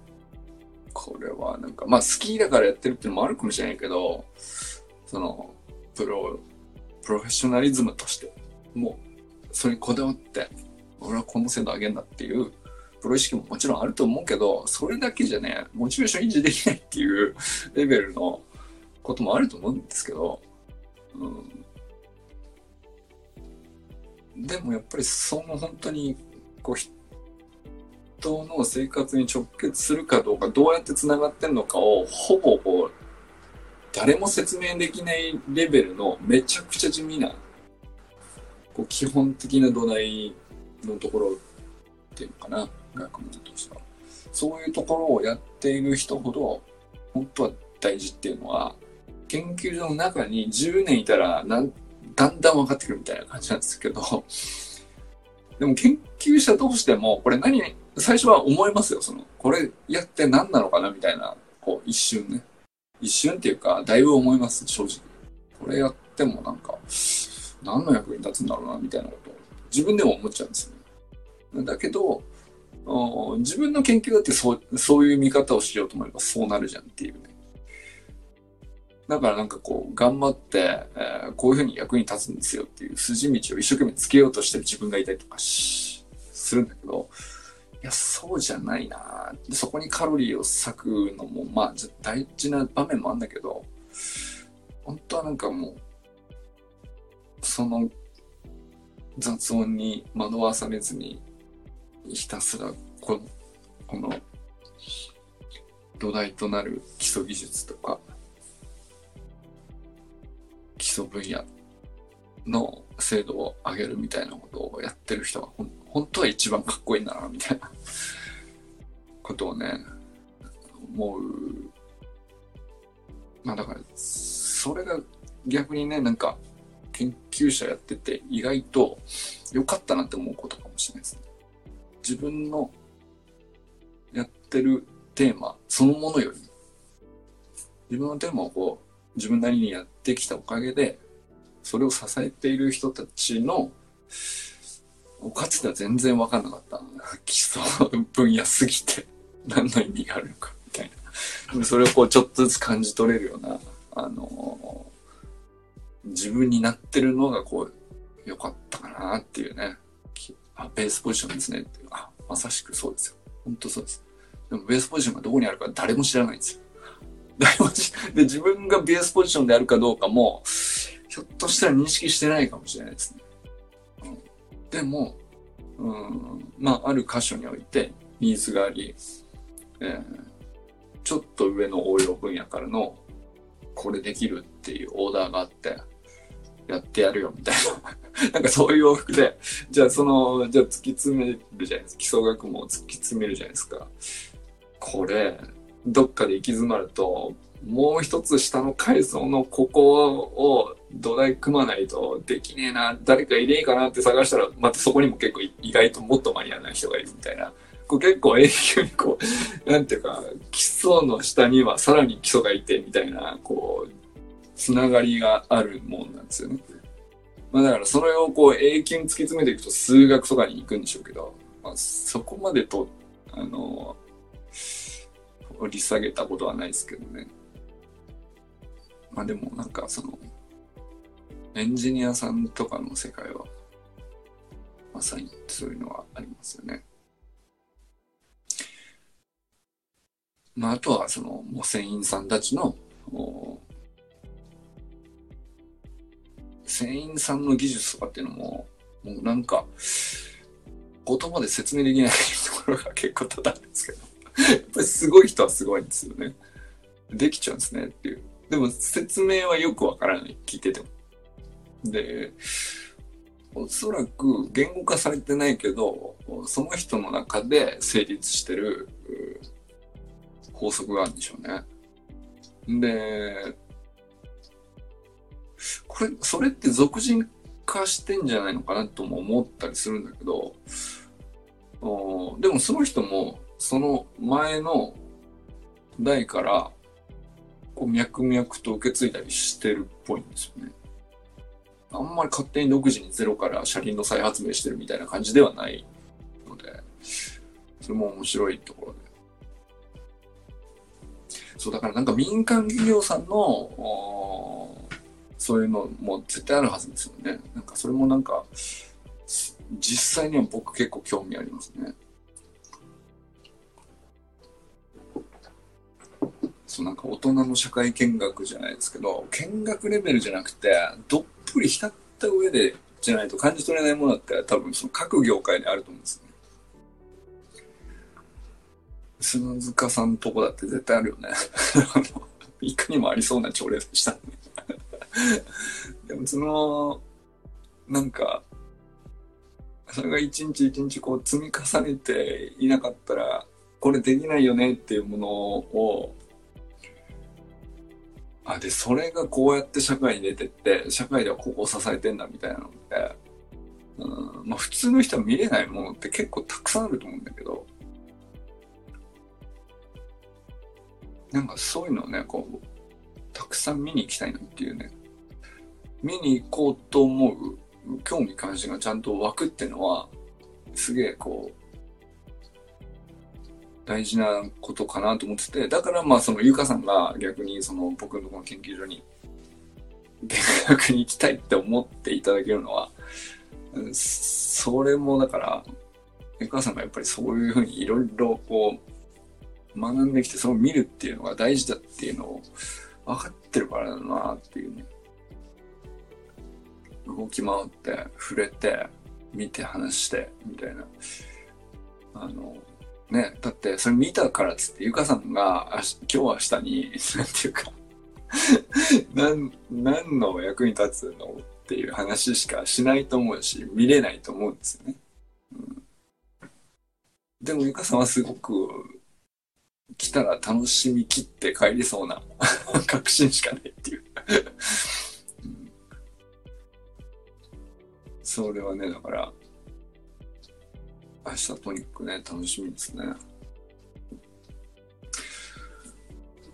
これはなんかまあ好きだからやってるっていうのもあるかもしれないけどそのプロプロフェッショナリズムとしてもうそれにこだわって俺はこの精度上げんだっていうプロ意識ももちろんあると思うけど、それだけじゃね、モチベーション維持できないっていうレベルのこともあると思うんですけど、うん、でもやっぱりその本当に、こう、人の生活に直結するかどうか、どうやって繋がってんのかを、ほぼこう、誰も説明できないレベルのめちゃくちゃ地味な、こう基本的な土台のところっていうのかな。学問としては。そういうところをやっている人ほど、本当は大事っていうのは、研究所の中に10年いたら、だんだん分かってくるみたいな感じなんですけど、でも研究者としても、これ何、最初は思いますよ。その、これやって何なのかなみたいな、こう、一瞬ね。一瞬っていうか、だいぶ思います、正直。これやってもなんか、何の役に立つんだろうな、みたいなことを、自分でも思っちゃうんですよね。だけど、自分の研究だってそう、そういう見方をしようと思えばそうなるじゃんっていうね。だからなんかこう、頑張って、えー、こういうふうに役に立つんですよっていう筋道を一生懸命つけようとしてる自分がいたりとかし、するんだけど、や、そうじゃないな。そこにカロリーを割くのも、まあ、大事な場面もあるんだけど、本当はなんかもう、その雑音に惑わされずに、ひたすらこのこの土台となる基礎技術とか基礎分野の精度を上げるみたいなことをやってる人がほ本当は一番かっこいいんだなみたいなことをね思うまあだからそれが逆にねなんか研究者やってて意外と良かったなって思うことかもしれないですね。自分のやってるテーマそのものより自分のテーマをこう自分なりにやってきたおかげでそれを支えている人たちのかつては全然分かんなかった基礎分野すぎて何の意味があるのかみたいな。それをこうちょっとずつ感じ取れるような、あのー、自分になってるのがこう、良かったかなっていうね。あ、ベースポジションですね。あ、まさしくそうですよ。本当そうです。でもベースポジションがどこにあるか誰も知らないんですよ。誰も知で、自分がベースポジションであるかどうかも、ひょっとしたら認識してないかもしれないですね。でも、うん、まあ、ある箇所においてニーズがあり、えー、ちょっと上の応用分野からのこれできるっていうオーダーがあって、やってやるよみたいな。*laughs* なんかそういう洋服で、じゃあその、じゃあ突き詰めるじゃないですか。基礎学も突き詰めるじゃないですか。これ、どっかで行き詰まると、もう一つ下の階層のここを土台組まないとできねえな、誰かいねえかなって探したら、またそこにも結構意外ともっとマニアな人がいるみたいな。こう結構永久にこう、*laughs* なんていうか、基礎の下にはさらに基礎がいてみたいな、こう、つながりがあるもんなんですよね。まあだからそれをこう永久に突き詰めていくと数学とかに行くんでしょうけど、まあそこまでと、あの、掘り下げたことはないですけどね。まあでもなんかその、エンジニアさんとかの世界は、まさにそういうのはありますよね。まああとはその、もう船員さんたちの、船員さんの技術とかっていうのも、もうなんか、言葉で説明できないところが結構多々あるんですけど、やっぱりすごい人はすごいんですよね。できちゃうんですねっていう。でも説明はよくわからない。聞いてても。で、おそらく言語化されてないけど、その人の中で成立してる法則があるんでしょうね。で、これ、それって俗人化してんじゃないのかなとも思ったりするんだけど、でもその人も、その前の代から、こう脈々と受け継いだりしてるっぽいんですよね。あんまり勝手に独自にゼロから車輪の再発明してるみたいな感じではないので、それも面白いところで。そう、だからなんか民間企業さんの、そういうのも絶対あるはずですよね。なんかそれもなんか、実際には僕結構興味ありますね。そうなんか大人の社会見学じゃないですけど、見学レベルじゃなくて、どっぷり浸った上でじゃないと感じ取れないものだって多分その各業界であると思うんですね。砂塚さんとこだって絶対あるよね。*laughs* いかにもありそうな朝礼でしたね。*laughs* でもその、なんか、それが一日一日こう積み重ねていなかったら、これできないよねっていうものを、あ、で、それがこうやって社会に出てって、社会ではここを支えてんだみたいなのって、うん、まあ普通の人は見れないものって結構たくさんあると思うんだけど、なんかそういうのをね、こう、たくさん見に行きたいなっていうね、見に行こうと思う興味関心がちゃんと湧くっていうのは、すげえこう、大事なことかなと思ってて、だからまあそのゆかさんが逆にその僕のこの研究所に見学に行きたいって思っていただけるのは、それもだから、ゆかさんがやっぱりそういうふうにいろいろこう、学んできてそれを見るっていうのが大事だっていうのを分かってるからだなっていうね。動き回って触れて見て話してみたいなあのねだってそれ見たからっつってゆかさんが今日明日になんていうか *laughs* 何何の役に立つのっていう話しかしないと思うし見れないと思うんですよね、うん、でもゆかさんはすごく来たら楽しみきって帰りそうな *laughs* 確信しかないっていう。うん。それはね、だから、明日とにかくね、楽しみですね。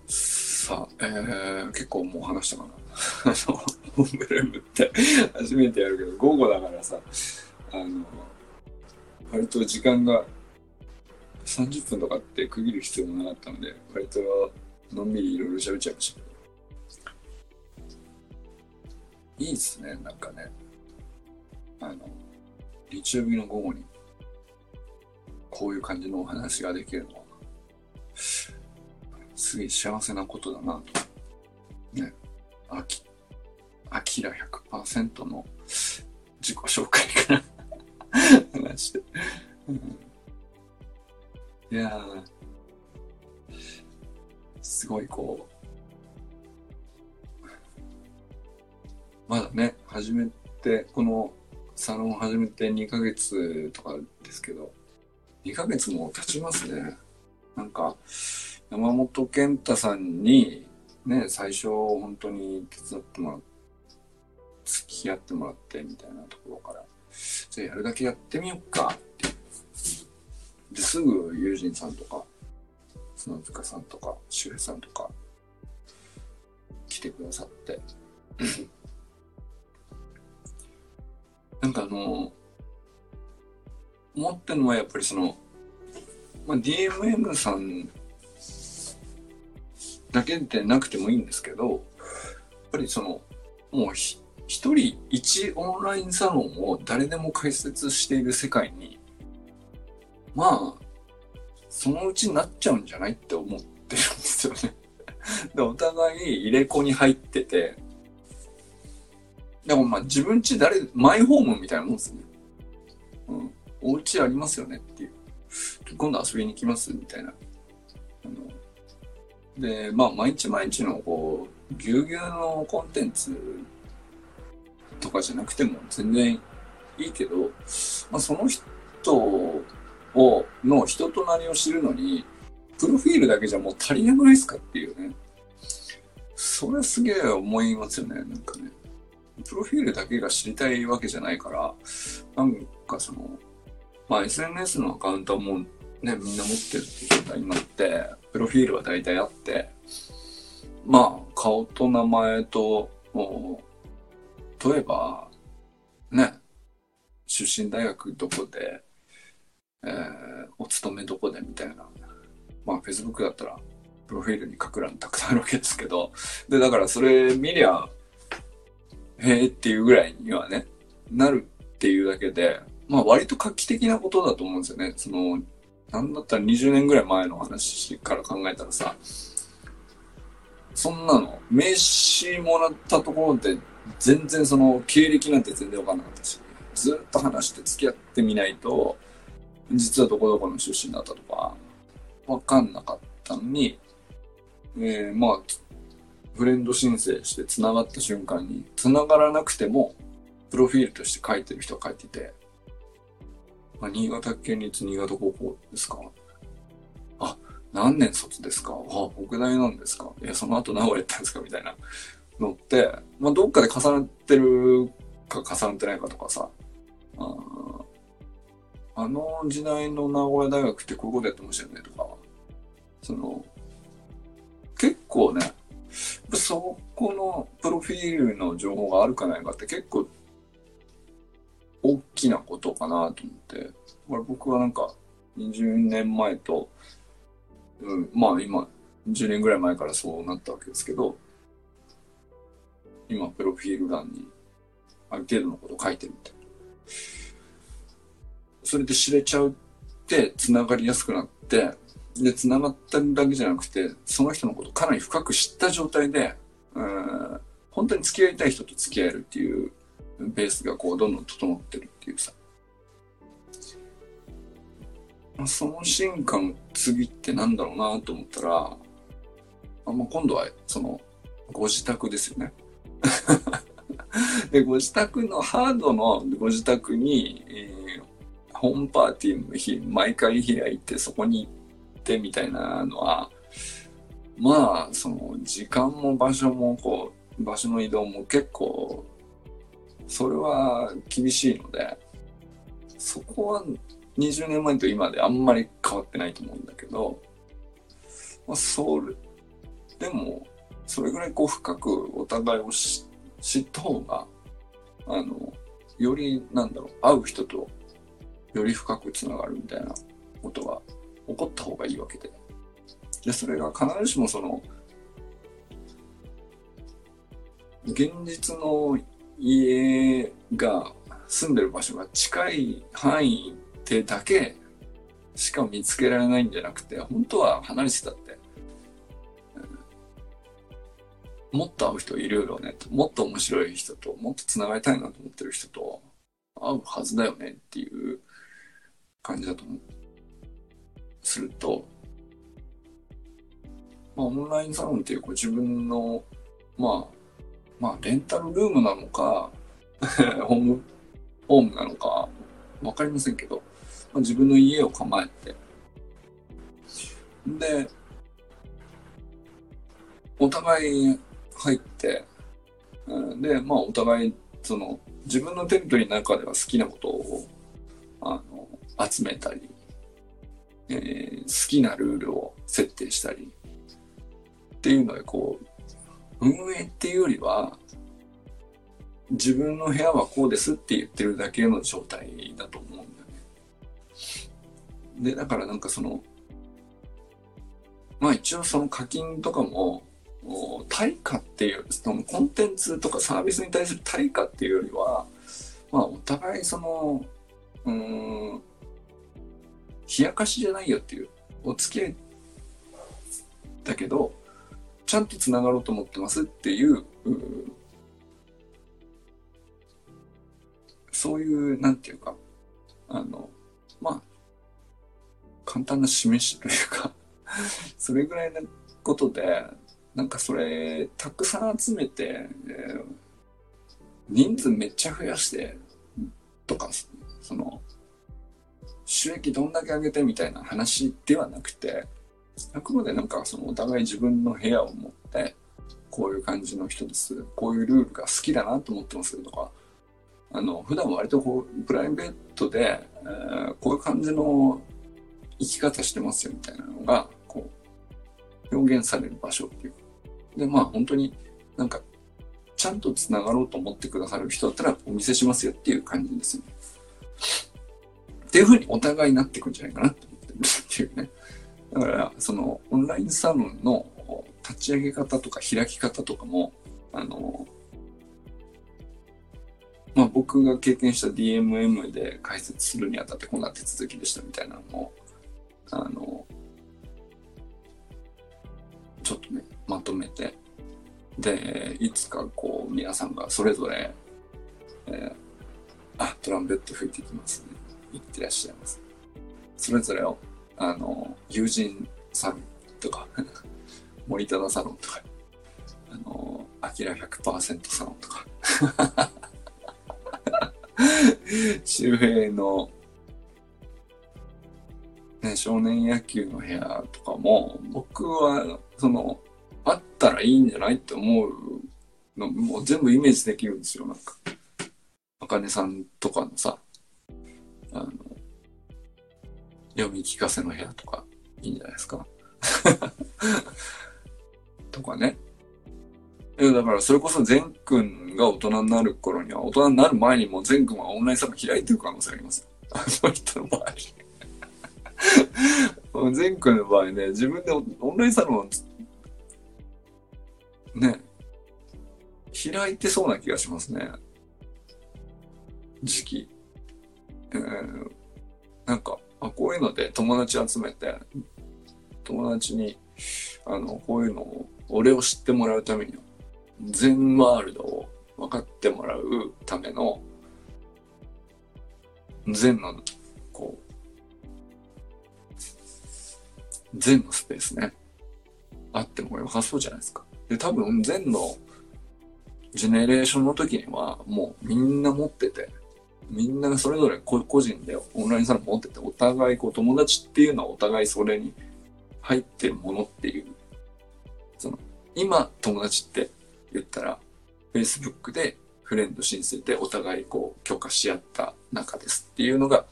さあ、えー、結構もう話したかな。*laughs* あの、ホームルームって *laughs* 初めてやるけど、午後だからさ、あの、割と時間が30分とかって区切る必要もなかったので、割とのんびりいろいろ喋っちゃいました。いいっすね、なんかね。あの、日曜日の午後に、こういう感じのお話ができるの。は、すげえ幸せなことだな。と。ね。あき、あきら100%の自己紹介から。話して。いやー、すごいこう、まだね、始めて、このサロン始めて2ヶ月とかですけど、2ヶ月も経ちますね。なんか、山本健太さんに、ね、最初本当に手伝ってもらって、付き合ってもらってみたいなところから、じゃあやるだけやってみよっかってで、すぐ友人さんとか、砂塚さんとか、周平さんとか、来てくださって。なんかあの、思ってるのはやっぱりその、まあ、DMM さんだけでなくてもいいんですけど、やっぱりその、もう一人一オンラインサロンを誰でも開設している世界に、まあ、そのうちになっちゃうんじゃないって思ってるんですよね *laughs* で、お互い入れ子に入ってて、でもまあ自分ち誰、マイホームみたいなもんですね。うん。お家ありますよねっていう。今度遊びに来ますみたいな。で、まあ毎日毎日のこう、ぎゅうぎゅうのコンテンツとかじゃなくても全然いいけど、まあその人を、の人となりを知るのに、プロフィールだけじゃもう足りなくないですかっていうね。それすげえ思いますよね、なんかね。プロフィールだけが知りたいわけじゃないから、なんかその、まあ SNS のアカウントはもうね、みんな持ってるって状態になって、プロフィールは大体あって、まあ、顔と名前と、もう、例えば、ね、出身大学どこで、えー、お勤めどこでみたいな。まあ、Facebook だったら、プロフィールに書く欄たくさんあるわけですけど、で、だからそれ見りゃ、へえっていうぐらいにはね、なるっていうだけで、まあ割と画期的なことだと思うんですよね。その、なんだったら20年ぐらい前の話から考えたらさ、そんなの、名刺もらったところで、全然その経歴なんて全然わかんなかったし、ずっと話して付き合ってみないと、実はどこどこの出身だったとか、わかんなかったのに、えー、まあ、フレンド申請して繋がった瞬間に、繋がらなくても、プロフィールとして書いてる人が書いてて、あ、新潟県立新潟高校ですか？あ、何年卒ですか？あ、北大なんですか？いや、その後名古屋行ったんですか？みたいな。のって、まあ、どっかで重なってるか重なってないかとかさ、ああの時代の名古屋大学ってこういうことやってましたよねとか、その、結構ね、そこのプロフィールの情報があるかないかって結構大きなことかなと思って、これ僕はなんか20年前と、うん、まあ今10年ぐらい前からそうなったわけですけど、今プロフィール欄にある程度のこと書いてるみたいな。それで知れちゃうって繋がりやすくなって、で、繋がっただけじゃなくて、その人のことかなり深く知った状態で、うん、本当に付き合いたい人と付き合えるっていうベースがこう、どんどん整ってるっていうさ。その進化の次ってなんだろうなと思ったら、あまあ、今度はその、ご自宅ですよね。*laughs* で、ご自宅のハードのご自宅に、えー、ホームパーティーの日、毎回開いてそこに行ってみたいなのは、まあ、その、時間も場所も、こう、場所の移動も結構、それは厳しいので、そこは20年前と今であんまり変わってないと思うんだけど、まあ、それ、でも、それぐらいこう深くお互いを知った方が、あの、より、なんだろう、会う人とより深くつながるみたいなことが起こった方がいいわけで。で、それが必ずしもその、現実の家が住んでる場所が近い範囲ってだけしか見つけられないんじゃなくて、本当は離れてたって、うん、もっと会う人いるよね、もっと面白い人と、もっと繋がりたいなと思ってる人と会うはずだよねっていう感じだと思う。すると、まあ、オンラインサロンっていうこう自分の、まあ、まあ、レンタルルームなのか、*laughs* ホーム、ホームなのか、わかりませんけど、まあ、自分の家を構えて、で、お互い入って、で、まあ、お互い、その、自分のテントリーの中では好きなことを、あの、集めたり、えー、好きなルールを設定したり、っていうので、こう、運営っていうよりは、自分の部屋はこうですって言ってるだけの状態だと思うんだよね。で、だからなんかその、まあ一応その課金とかも、対価っていう、そのコンテンツとかサービスに対する対価っていうよりは、まあお互いその、うん、冷やかしじゃないよっていう、お付き合いだけど、ちゃんとつながろうと思ってますっていう、そういう、なんていうか、あの、まあ、簡単な示しというか *laughs* それぐらいのことで、なんかそれ、たくさん集めて、えー、人数めっちゃ増やして、とか、その、収益どんだけ上げてみたいな話ではなくて、あくまでなんかそのお互い自分の部屋を持って、こういう感じの人です。こういうルールが好きだなと思ってますとか、あの、普段割とこう、プライベートで、えー、こういう感じの生き方してますよみたいなのが、こう、表現される場所っていう。で、まあ本当になんか、ちゃんと繋がろうと思ってくださる人だったらお見せしますよっていう感じですよね。っていうふうにお互いになっていくんじゃないかなって思ってるっていうね。だから、その、オンラインサロンの立ち上げ方とか開き方とかも、あの、まあ僕が経験した DMM で解説するにあたってこんな手続きでしたみたいなのも、あの、ちょっとね、まとめて、で、いつかこう皆さんがそれぞれ、えー、あ、トランペット吹いていきますね。いってらっしゃいます。それぞれをあの、友人サロンとか森忠サロンとか、あの、アキラ100%サロンとか *laughs* 周平の、ね、少年野球の部屋とかも、僕は、その、あったらいいんじゃないって思うの、もう全部イメージできるんですよ、なんか。あかねさんとかのさ、あの、読み聞かせの部屋とかいいんじゃないですか。*laughs* とかね。だからそれこそ善くんが大人になる頃には、大人になる前にも善くんはオンラインサロン開いてる可能性あります。あの人の場合。*laughs* 善くんの場合ね、自分でオンラインサロンね、開いてそうな気がしますね。時期。えー、なんか、あこういうので友達集めて、友達に、あの、こういうのを、俺を知ってもらうために、全ワールドを分かってもらうための、全の、こう、全のスペースね。あっても良さそうじゃないですか。で、多分、全のジェネレーションの時には、もうみんな持ってて、みんながそれぞれ個人でオンラインサロン持ってて、お互いこう友達っていうのはお互いそれに入ってるものっていう。その、今友達って言ったら、Facebook でフレンド申請でお互いこう許可し合った仲ですっていうのが、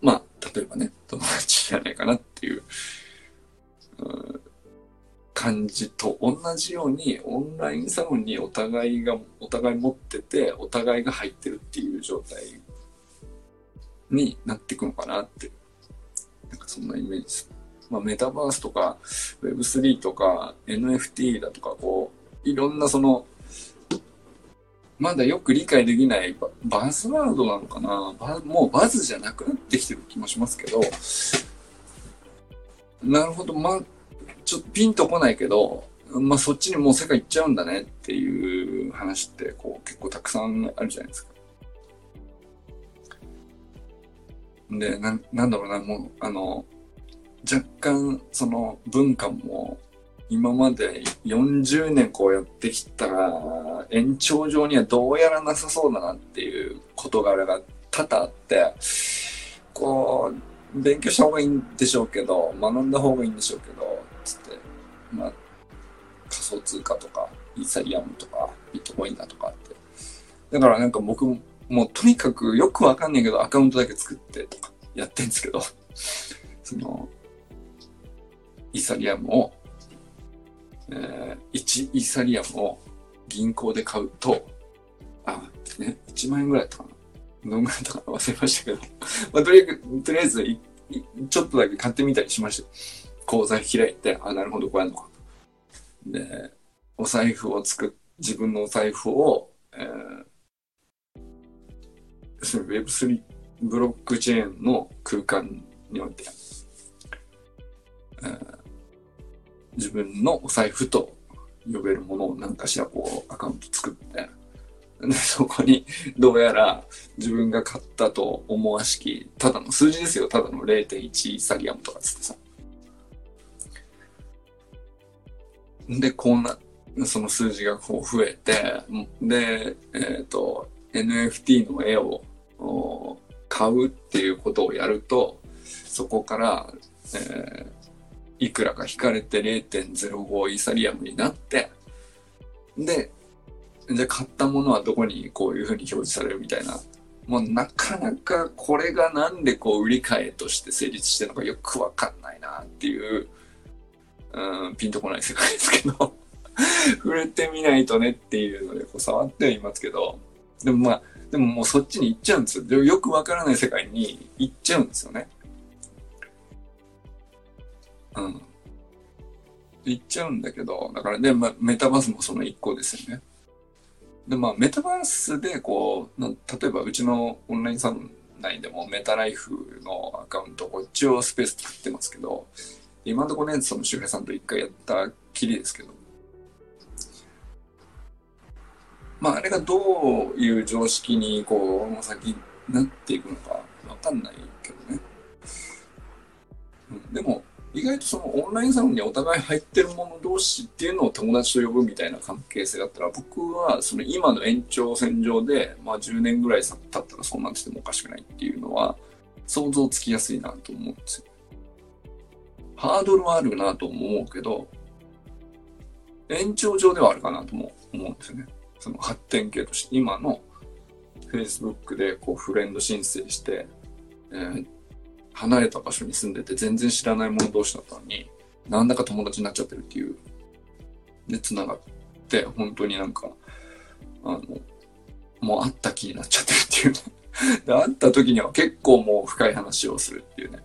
まあ、例えばね、友達じゃないかなっていう、う感じと同じようにオンラインサロンにお互いがお互い持っててお互いが入ってるっていう状態になっていくのかなって。なんかそんなイメージです。まあ、メタバースとか Web3 とか NFT だとかこういろんなそのまだよく理解できないバズワードなのかな。もうバズじゃなくなってきてる気もしますけど。なるほど。まあちょっとピンとこないけどまあそっちにもう世界行っちゃうんだねっていう話ってこう結構たくさんあるじゃないですか。で、ななんだろうな、もう、あの、若干、その文化も、今まで40年こうやってきたら、延長上にはどうやらなさそうだなっていう事柄が多々あって、こう、勉強した方がいいんでしょうけど、学んだ方がいいんでしょうけど、つって、まあ、仮想通貨とか、イーサリアムとか、ビットコインだとかって。だからなんか僕も、もうとにかくよくわかんないけどアカウントだけ作ってとかやってんですけど、*laughs* その、イーサリアムを、えー、1イーサリアムを銀行で買うと、あ、ね、1万円ぐらいだったかな。どんぐらいだったか忘れましたけど、*laughs* まあ、とりあえず、とりあえずちょっとだけ買ってみたりしました。口座開いて、あ、なるほど、こうやるのか。で、お財布を作っ、自分のお財布を、えー、Web3 ブロックチェーンの空間において、えー、自分のお財布と呼べるものを何かしらこうアカウント作って、でそこにどうやら自分が買ったと思わしき、ただの数字ですよ。ただの0.1サリアムとかつってさ。で、こうな、その数字がこう増えて、で、えっ、ー、と、NFT の絵を買うっていうことをやると、そこから、えー、いくらか引かれて0.05イーサリアムになって、で、じゃ買ったものはどこにこういうふうに表示されるみたいな。もうなかなかこれがなんでこう売り買いとして成立してるのかよくわかんないなっていう、うん、ピンとこない世界ですけど *laughs* 触れてみないとねっていうのでこう触ってはいますけど、でもまあ、でももうそっちに行っちゃうんですよ。でよくわからない世界に行っちゃうんですよね。うん。行っちゃうんだけど、だからで、まあ、メタバースもその一個ですよね。で、まあ、メタバースで、こう、例えばうちのオンラインサロン内でもメタライフのアカウント、こっちをスペース作ってますけど、今のところね、その周平さんと一回やったきりですけど、まあ、あれがどういう常識にこう、先なっていくのかわかんないけどね。うん、でも、意外とそのオンラインサロンにお互い入ってる者同士っていうのを友達と呼ぶみたいな関係性だったら、僕はその今の延長線上で、まあ10年ぐらい経ったらそうなっててもおかしくないっていうのは、想像つきやすいなと思うんですよ。ハードルはあるなと思うけど、延長上ではあるかなとも思うんですよね。その発展系として今の Facebook でこうフレンド申請して、えー、離れた場所に住んでて全然知らない者同士だったのになんだか友達になっちゃってるっていうで繋がって本当になんかあのもう会った気になっちゃってるっていうねで会った時には結構もう深い話をするっていうね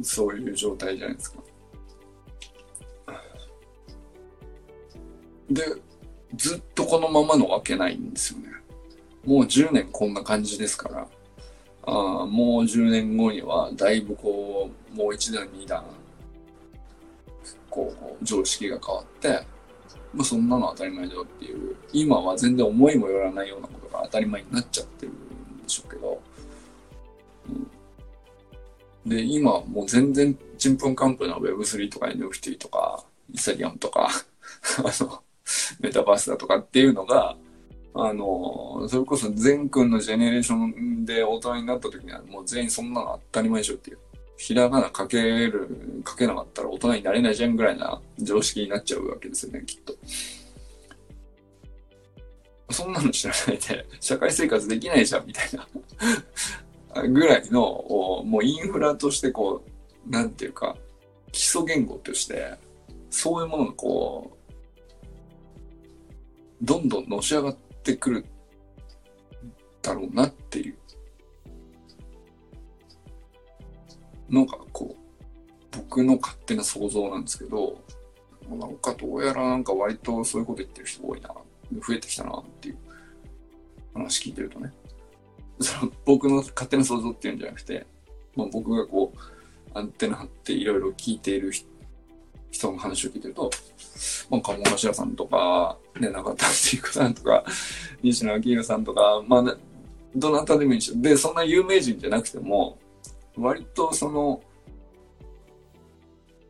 そういう状態じゃないですか。でずっとこのままのわけないんですよね。もう10年こんな感じですから、あもう10年後にはだいぶこう、もう一段二段、こう、常識が変わって、まあそんなの当たり前だよっていう、今は全然思いもよらないようなことが当たり前になっちゃってるんでしょうけど、で、今もう全然ちんぷんかんぷんな Web3 とか NFT とか、イサリアムとか、*laughs* あの、メタバースだとかっていうのが、あの、それこそ全君のジェネレーションで大人になった時にはもう全員そんなの当たり前でしょっていう。ひらがな書ける、書けなかったら大人になれないじゃんぐらいな常識になっちゃうわけですよね、きっと。そんなの知らないで、社会生活できないじゃん、みたいな *laughs* ぐらいの、もうインフラとしてこう、なんていうか、基礎言語として、そういうものがこう、どんどんのし上がってくるだろうなっていう。なんかこう、僕の勝手な想像なんですけど、なんかどうやらなんか割とそういうこと言ってる人多いな、増えてきたなっていう話聞いてるとね。その僕の勝手な想像っていうんじゃなくて、まあ、僕がこう、アンテナ張っていろいろ聞いている人の話を聞いてると、まあ、鴨頭さんとか、ね、中田っていうさんとか、西野明宏さんとか、まあ、どなたでもいいしで、そんな有名人じゃなくても、割とその、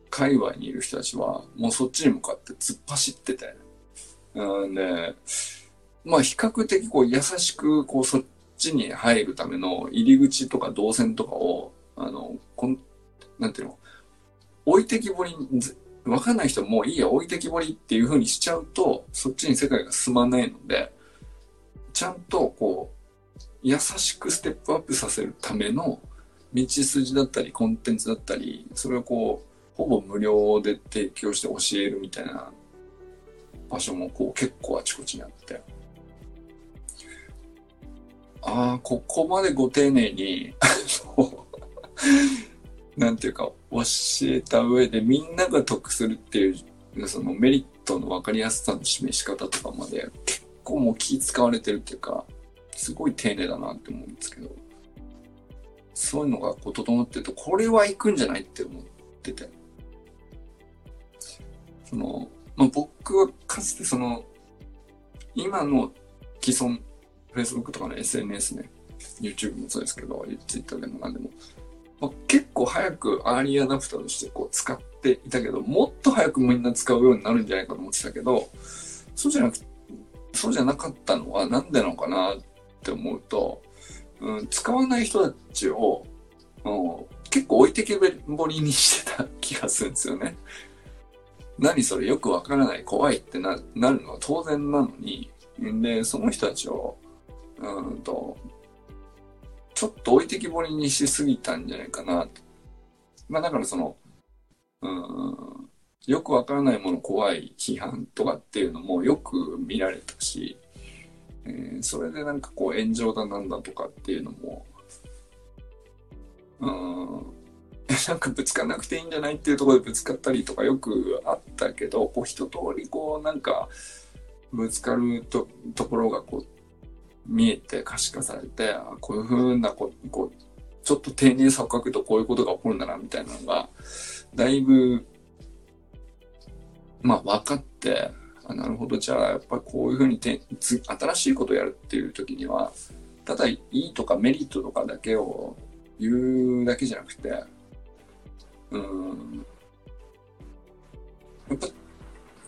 界隈にいる人たちは、もうそっちに向かって突っ走ってて、うんで、まあ比較的こう優しくこうそっちに入るための入り口とか動線とかを、あの、こんなんていうの、置いてきぼりに、わかんない人もいいや、置いてきぼりっていう風にしちゃうと、そっちに世界が進まないので、ちゃんとこう、優しくステップアップさせるための道筋だったりコンテンツだったり、それをこう、ほぼ無料で提供して教えるみたいな場所もこう結構あちこちにあって。ああ、ここまでご丁寧になんていうか、教えた上でみんなが得するっていう、そのメリットの分かりやすさの示し方とかまで結構もう気使われてるっていうか、すごい丁寧だなって思うんですけど、そういうのがこう整ってると、これは行くんじゃないって思ってて。その、まあ、僕はかつてその、今の既存 Facebook とかの SNS ね、YouTube もそうですけど、Twitter でも何でも、まあ、結構早くアーリーアダプターとしてこう使っていたけど、もっと早くみんな使うようになるんじゃないかと思ってたけど、そうじゃなくそうじゃなかったのはなんでなのかなって思うと、うん、使わない人たちを、うん、結構置いてけぼりにしてた気がするんですよね。何それよくわからない怖いってななるのは当然なのに、で、その人たちをうんと、ちょっと置いてきぼりにしすぎたんじゃないかなと。まあだからその、うん、よくわからないもの怖い批判とかっていうのもよく見られたし、えー、それでなんかこう炎上だなんだとかっていうのも、うん、なんかぶつかなくていいんじゃないっていうところでぶつかったりとかよくあったけど、こう一通りこうなんかぶつかるとところがこう見えて可視化されて、こういうふうなこ、こう、ちょっと丁寧さを書くとこういうことが起こるんだな、みたいなのが、だいぶ、まあ分かって、あなるほど、じゃあやっぱこういうふうにて新しいことをやるっていう時には、ただいいとかメリットとかだけを言うだけじゃなくて、うん、やっぱ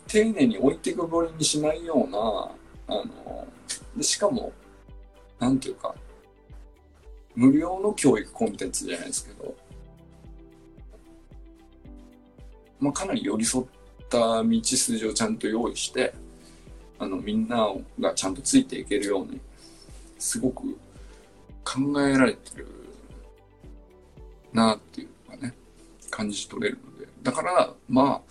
丁寧に置いてくぼりにしないような、あの、でしかも、なんていうか、無料の教育コンテンツじゃないですけど、まあ、かなり寄り添った道筋をちゃんと用意して、あの、みんながちゃんとついていけるように、すごく考えられてるなっていうのがね、感じ取れるので。だから、まあ、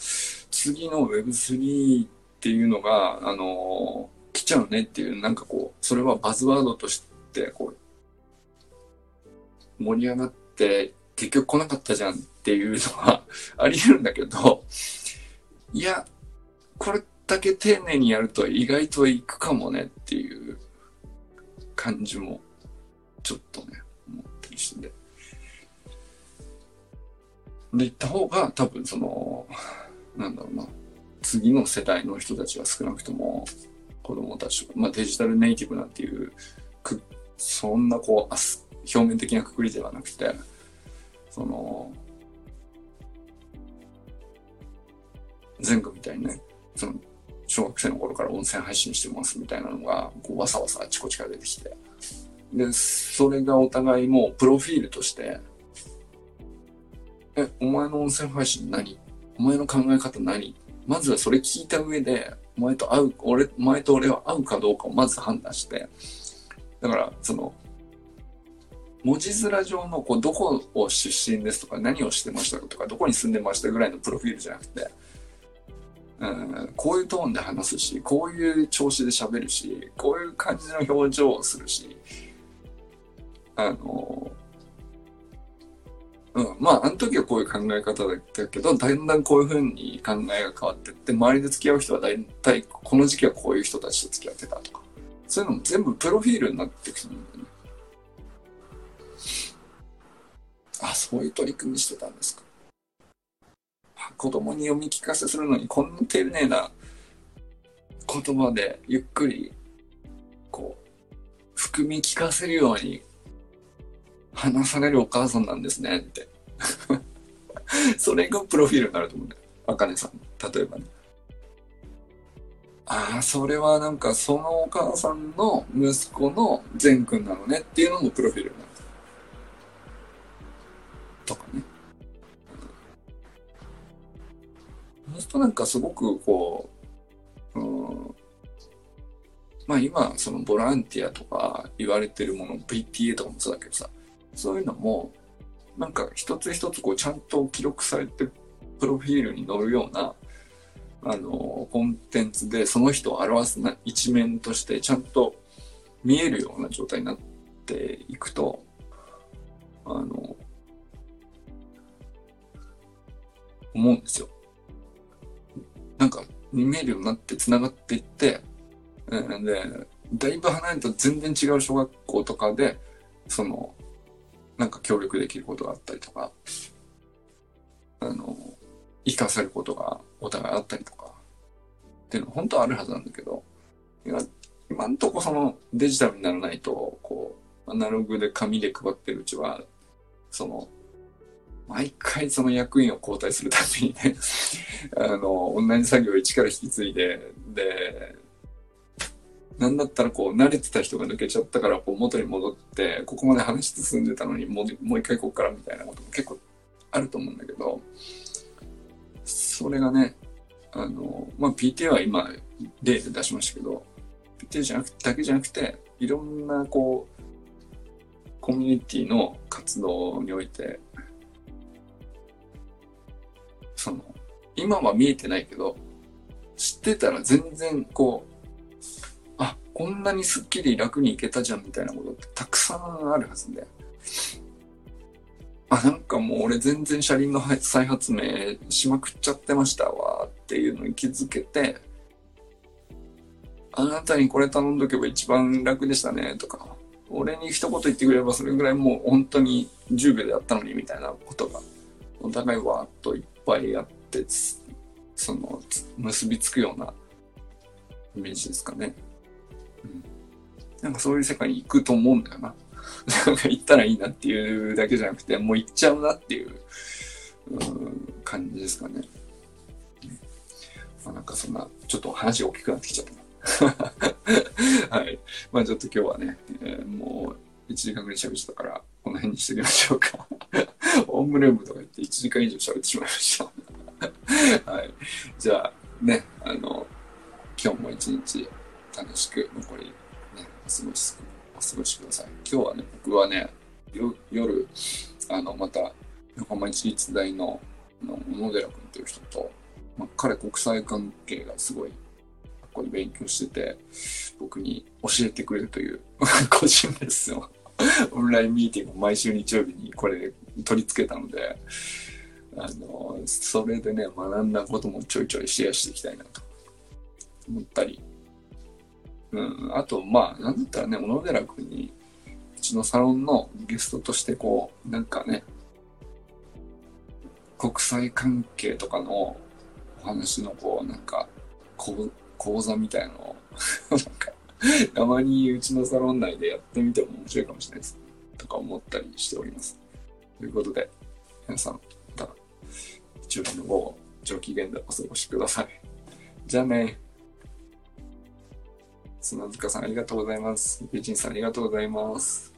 次の Web3 っていうのが、あの来ちゃうねっていう、なんかこう、それはバズワードとして、こう、盛り上がって、結局来なかったじゃんっていうのは *laughs* あり得るんだけど、いや、これだけ丁寧にやると意外といくかもねっていう感じも、ちょっとね、思ったりして。で、行った方が多分その、なんだろうな、次の世代の人たちは少なくとも子供たち、まあ、デジタルネイティブなんていうくそんなこう表面的なくくりではなくてその前後みたいにねその小学生の頃から音声配信してますみたいなのがこうわさわさあちこちから出てきて。でそれがお互いもうプロフィールとしてえお前の音声配信何？お前の考え方何？まずはそれ聞いた上でお前と会う、俺、お前と俺は会うかどうかをまず判断して、だから、その、文字面上のこうどこを出身ですとか何をしてましたとかどこに住んでましたぐらいのプロフィールじゃなくて、うん、こういうトーンで話すしこういう調子で喋るしこういう感じの表情をするしあのうん、まあ、あの時はこういう考え方だったけど、だんだんこういうふうに考えが変わってって、周りで付き合う人は大体、この時期はこういう人たちと付き合ってたとか、そういうのも全部プロフィールになっていくんだよね。あ、そういう取り組みしてたんですか。子供に読み聞かせするのにこんな丁寧な言葉でゆっくりこう含み聞かせるように話されるお母さんなんですねって *laughs* それがプロフィールになると思うんだよ。あかねさん。例えばね。ああ、それはなんかそのお母さんの息子の善くんなのねっていうのもプロフィールになる。とかね。そうするとなんかすごくこう、うん、まあ今そのボランティアとか言われてるもの PTA とかもそうだけどさそういうのもなんか一つ一つこうちゃんと記録されてプロフィールに載るようなあのコンテンツでその人を表すな一面としてちゃんと見えるような状態になっていくとあの思うんですよ。なんか見えるようになって繋がっていって、で、だいぶ離れた全然違う小学校とかで、その、なんか協力できることがあったりとか、あの、生かせることがお互いあったりとか、っていうのは本当はあるはずなんだけど、今、今んとこそのデジタルにならないと、こう、アナログで紙で配ってるうちは、その、毎回その役員を交代するたびにねあの、同じ作業を一から引き継いで、で、なんだったらこう慣れてた人が抜けちゃったからこう元に戻ってここまで話進んでたのにもうもう一回ここからみたいなことも結構あると思うんだけどそれがねあのまあ PTA は今例で出しましたけど PTA じゃなくだけじゃなくていろんなこうコミュニティの活動においてその今は見えてないけど知ってたら全然こうこんなにスッキリ楽にいけたじゃんみたいなことってたくさんあるはずで。あ、なんかもう俺全然車輪の再発明しまくっちゃってましたわっていうのに気づけて、あなたにこれ頼んどけば一番楽でしたねとか、俺に一言言ってくれればそれぐらいもう本当に10秒でやったのにみたいなことが、お互いわーっといっぱいあって、その、結びつくようなイメージですかね。なんかそういう世界に行くと思うんだよな。*laughs* なんか行ったらいいなっていうだけじゃなくて、もう行っちゃうなっていう、うん、感じですかね。まあ、なんかそんな、ちょっと話大きくなってきちゃった。*laughs* はい。まあちょっと今日はね、えー、もう1時間ぐらい喋ってたから、この辺にしておきましょうか。*laughs* オウムルームとか言って1時間以上喋ってしまいました。はい。じゃあ、ね、あの、今日も一日楽しく残り、過ごし、お過ごしください。今日はね、僕はね、夜、あの、また、横浜市立大のの小野寺君という人と、まあ、彼国際関係がすごい、ここで勉強してて、僕に教えてくれるという *laughs* 個人ですよ。オンラインミーティングを毎週日曜日にこれで取り付けたので、あの、それでね、学んだこともちょいちょいシェアしていきたいなと思ったりうん、あと、まあ、なんだったらね、小野寺君に、うちのサロンのゲストとして、こう、なんかね、国際関係とかのお話の、こう、なんか、講座みたいのを *laughs* なんか、たまにうちのサロン内でやってみても面白いかもしれないです。とか思ったりしております。ということで、皆さん、また、日曜日の午後、上機嫌でお過ごしください。じゃあね。砂塚さんありがとうございます。美人さんありがとうございます。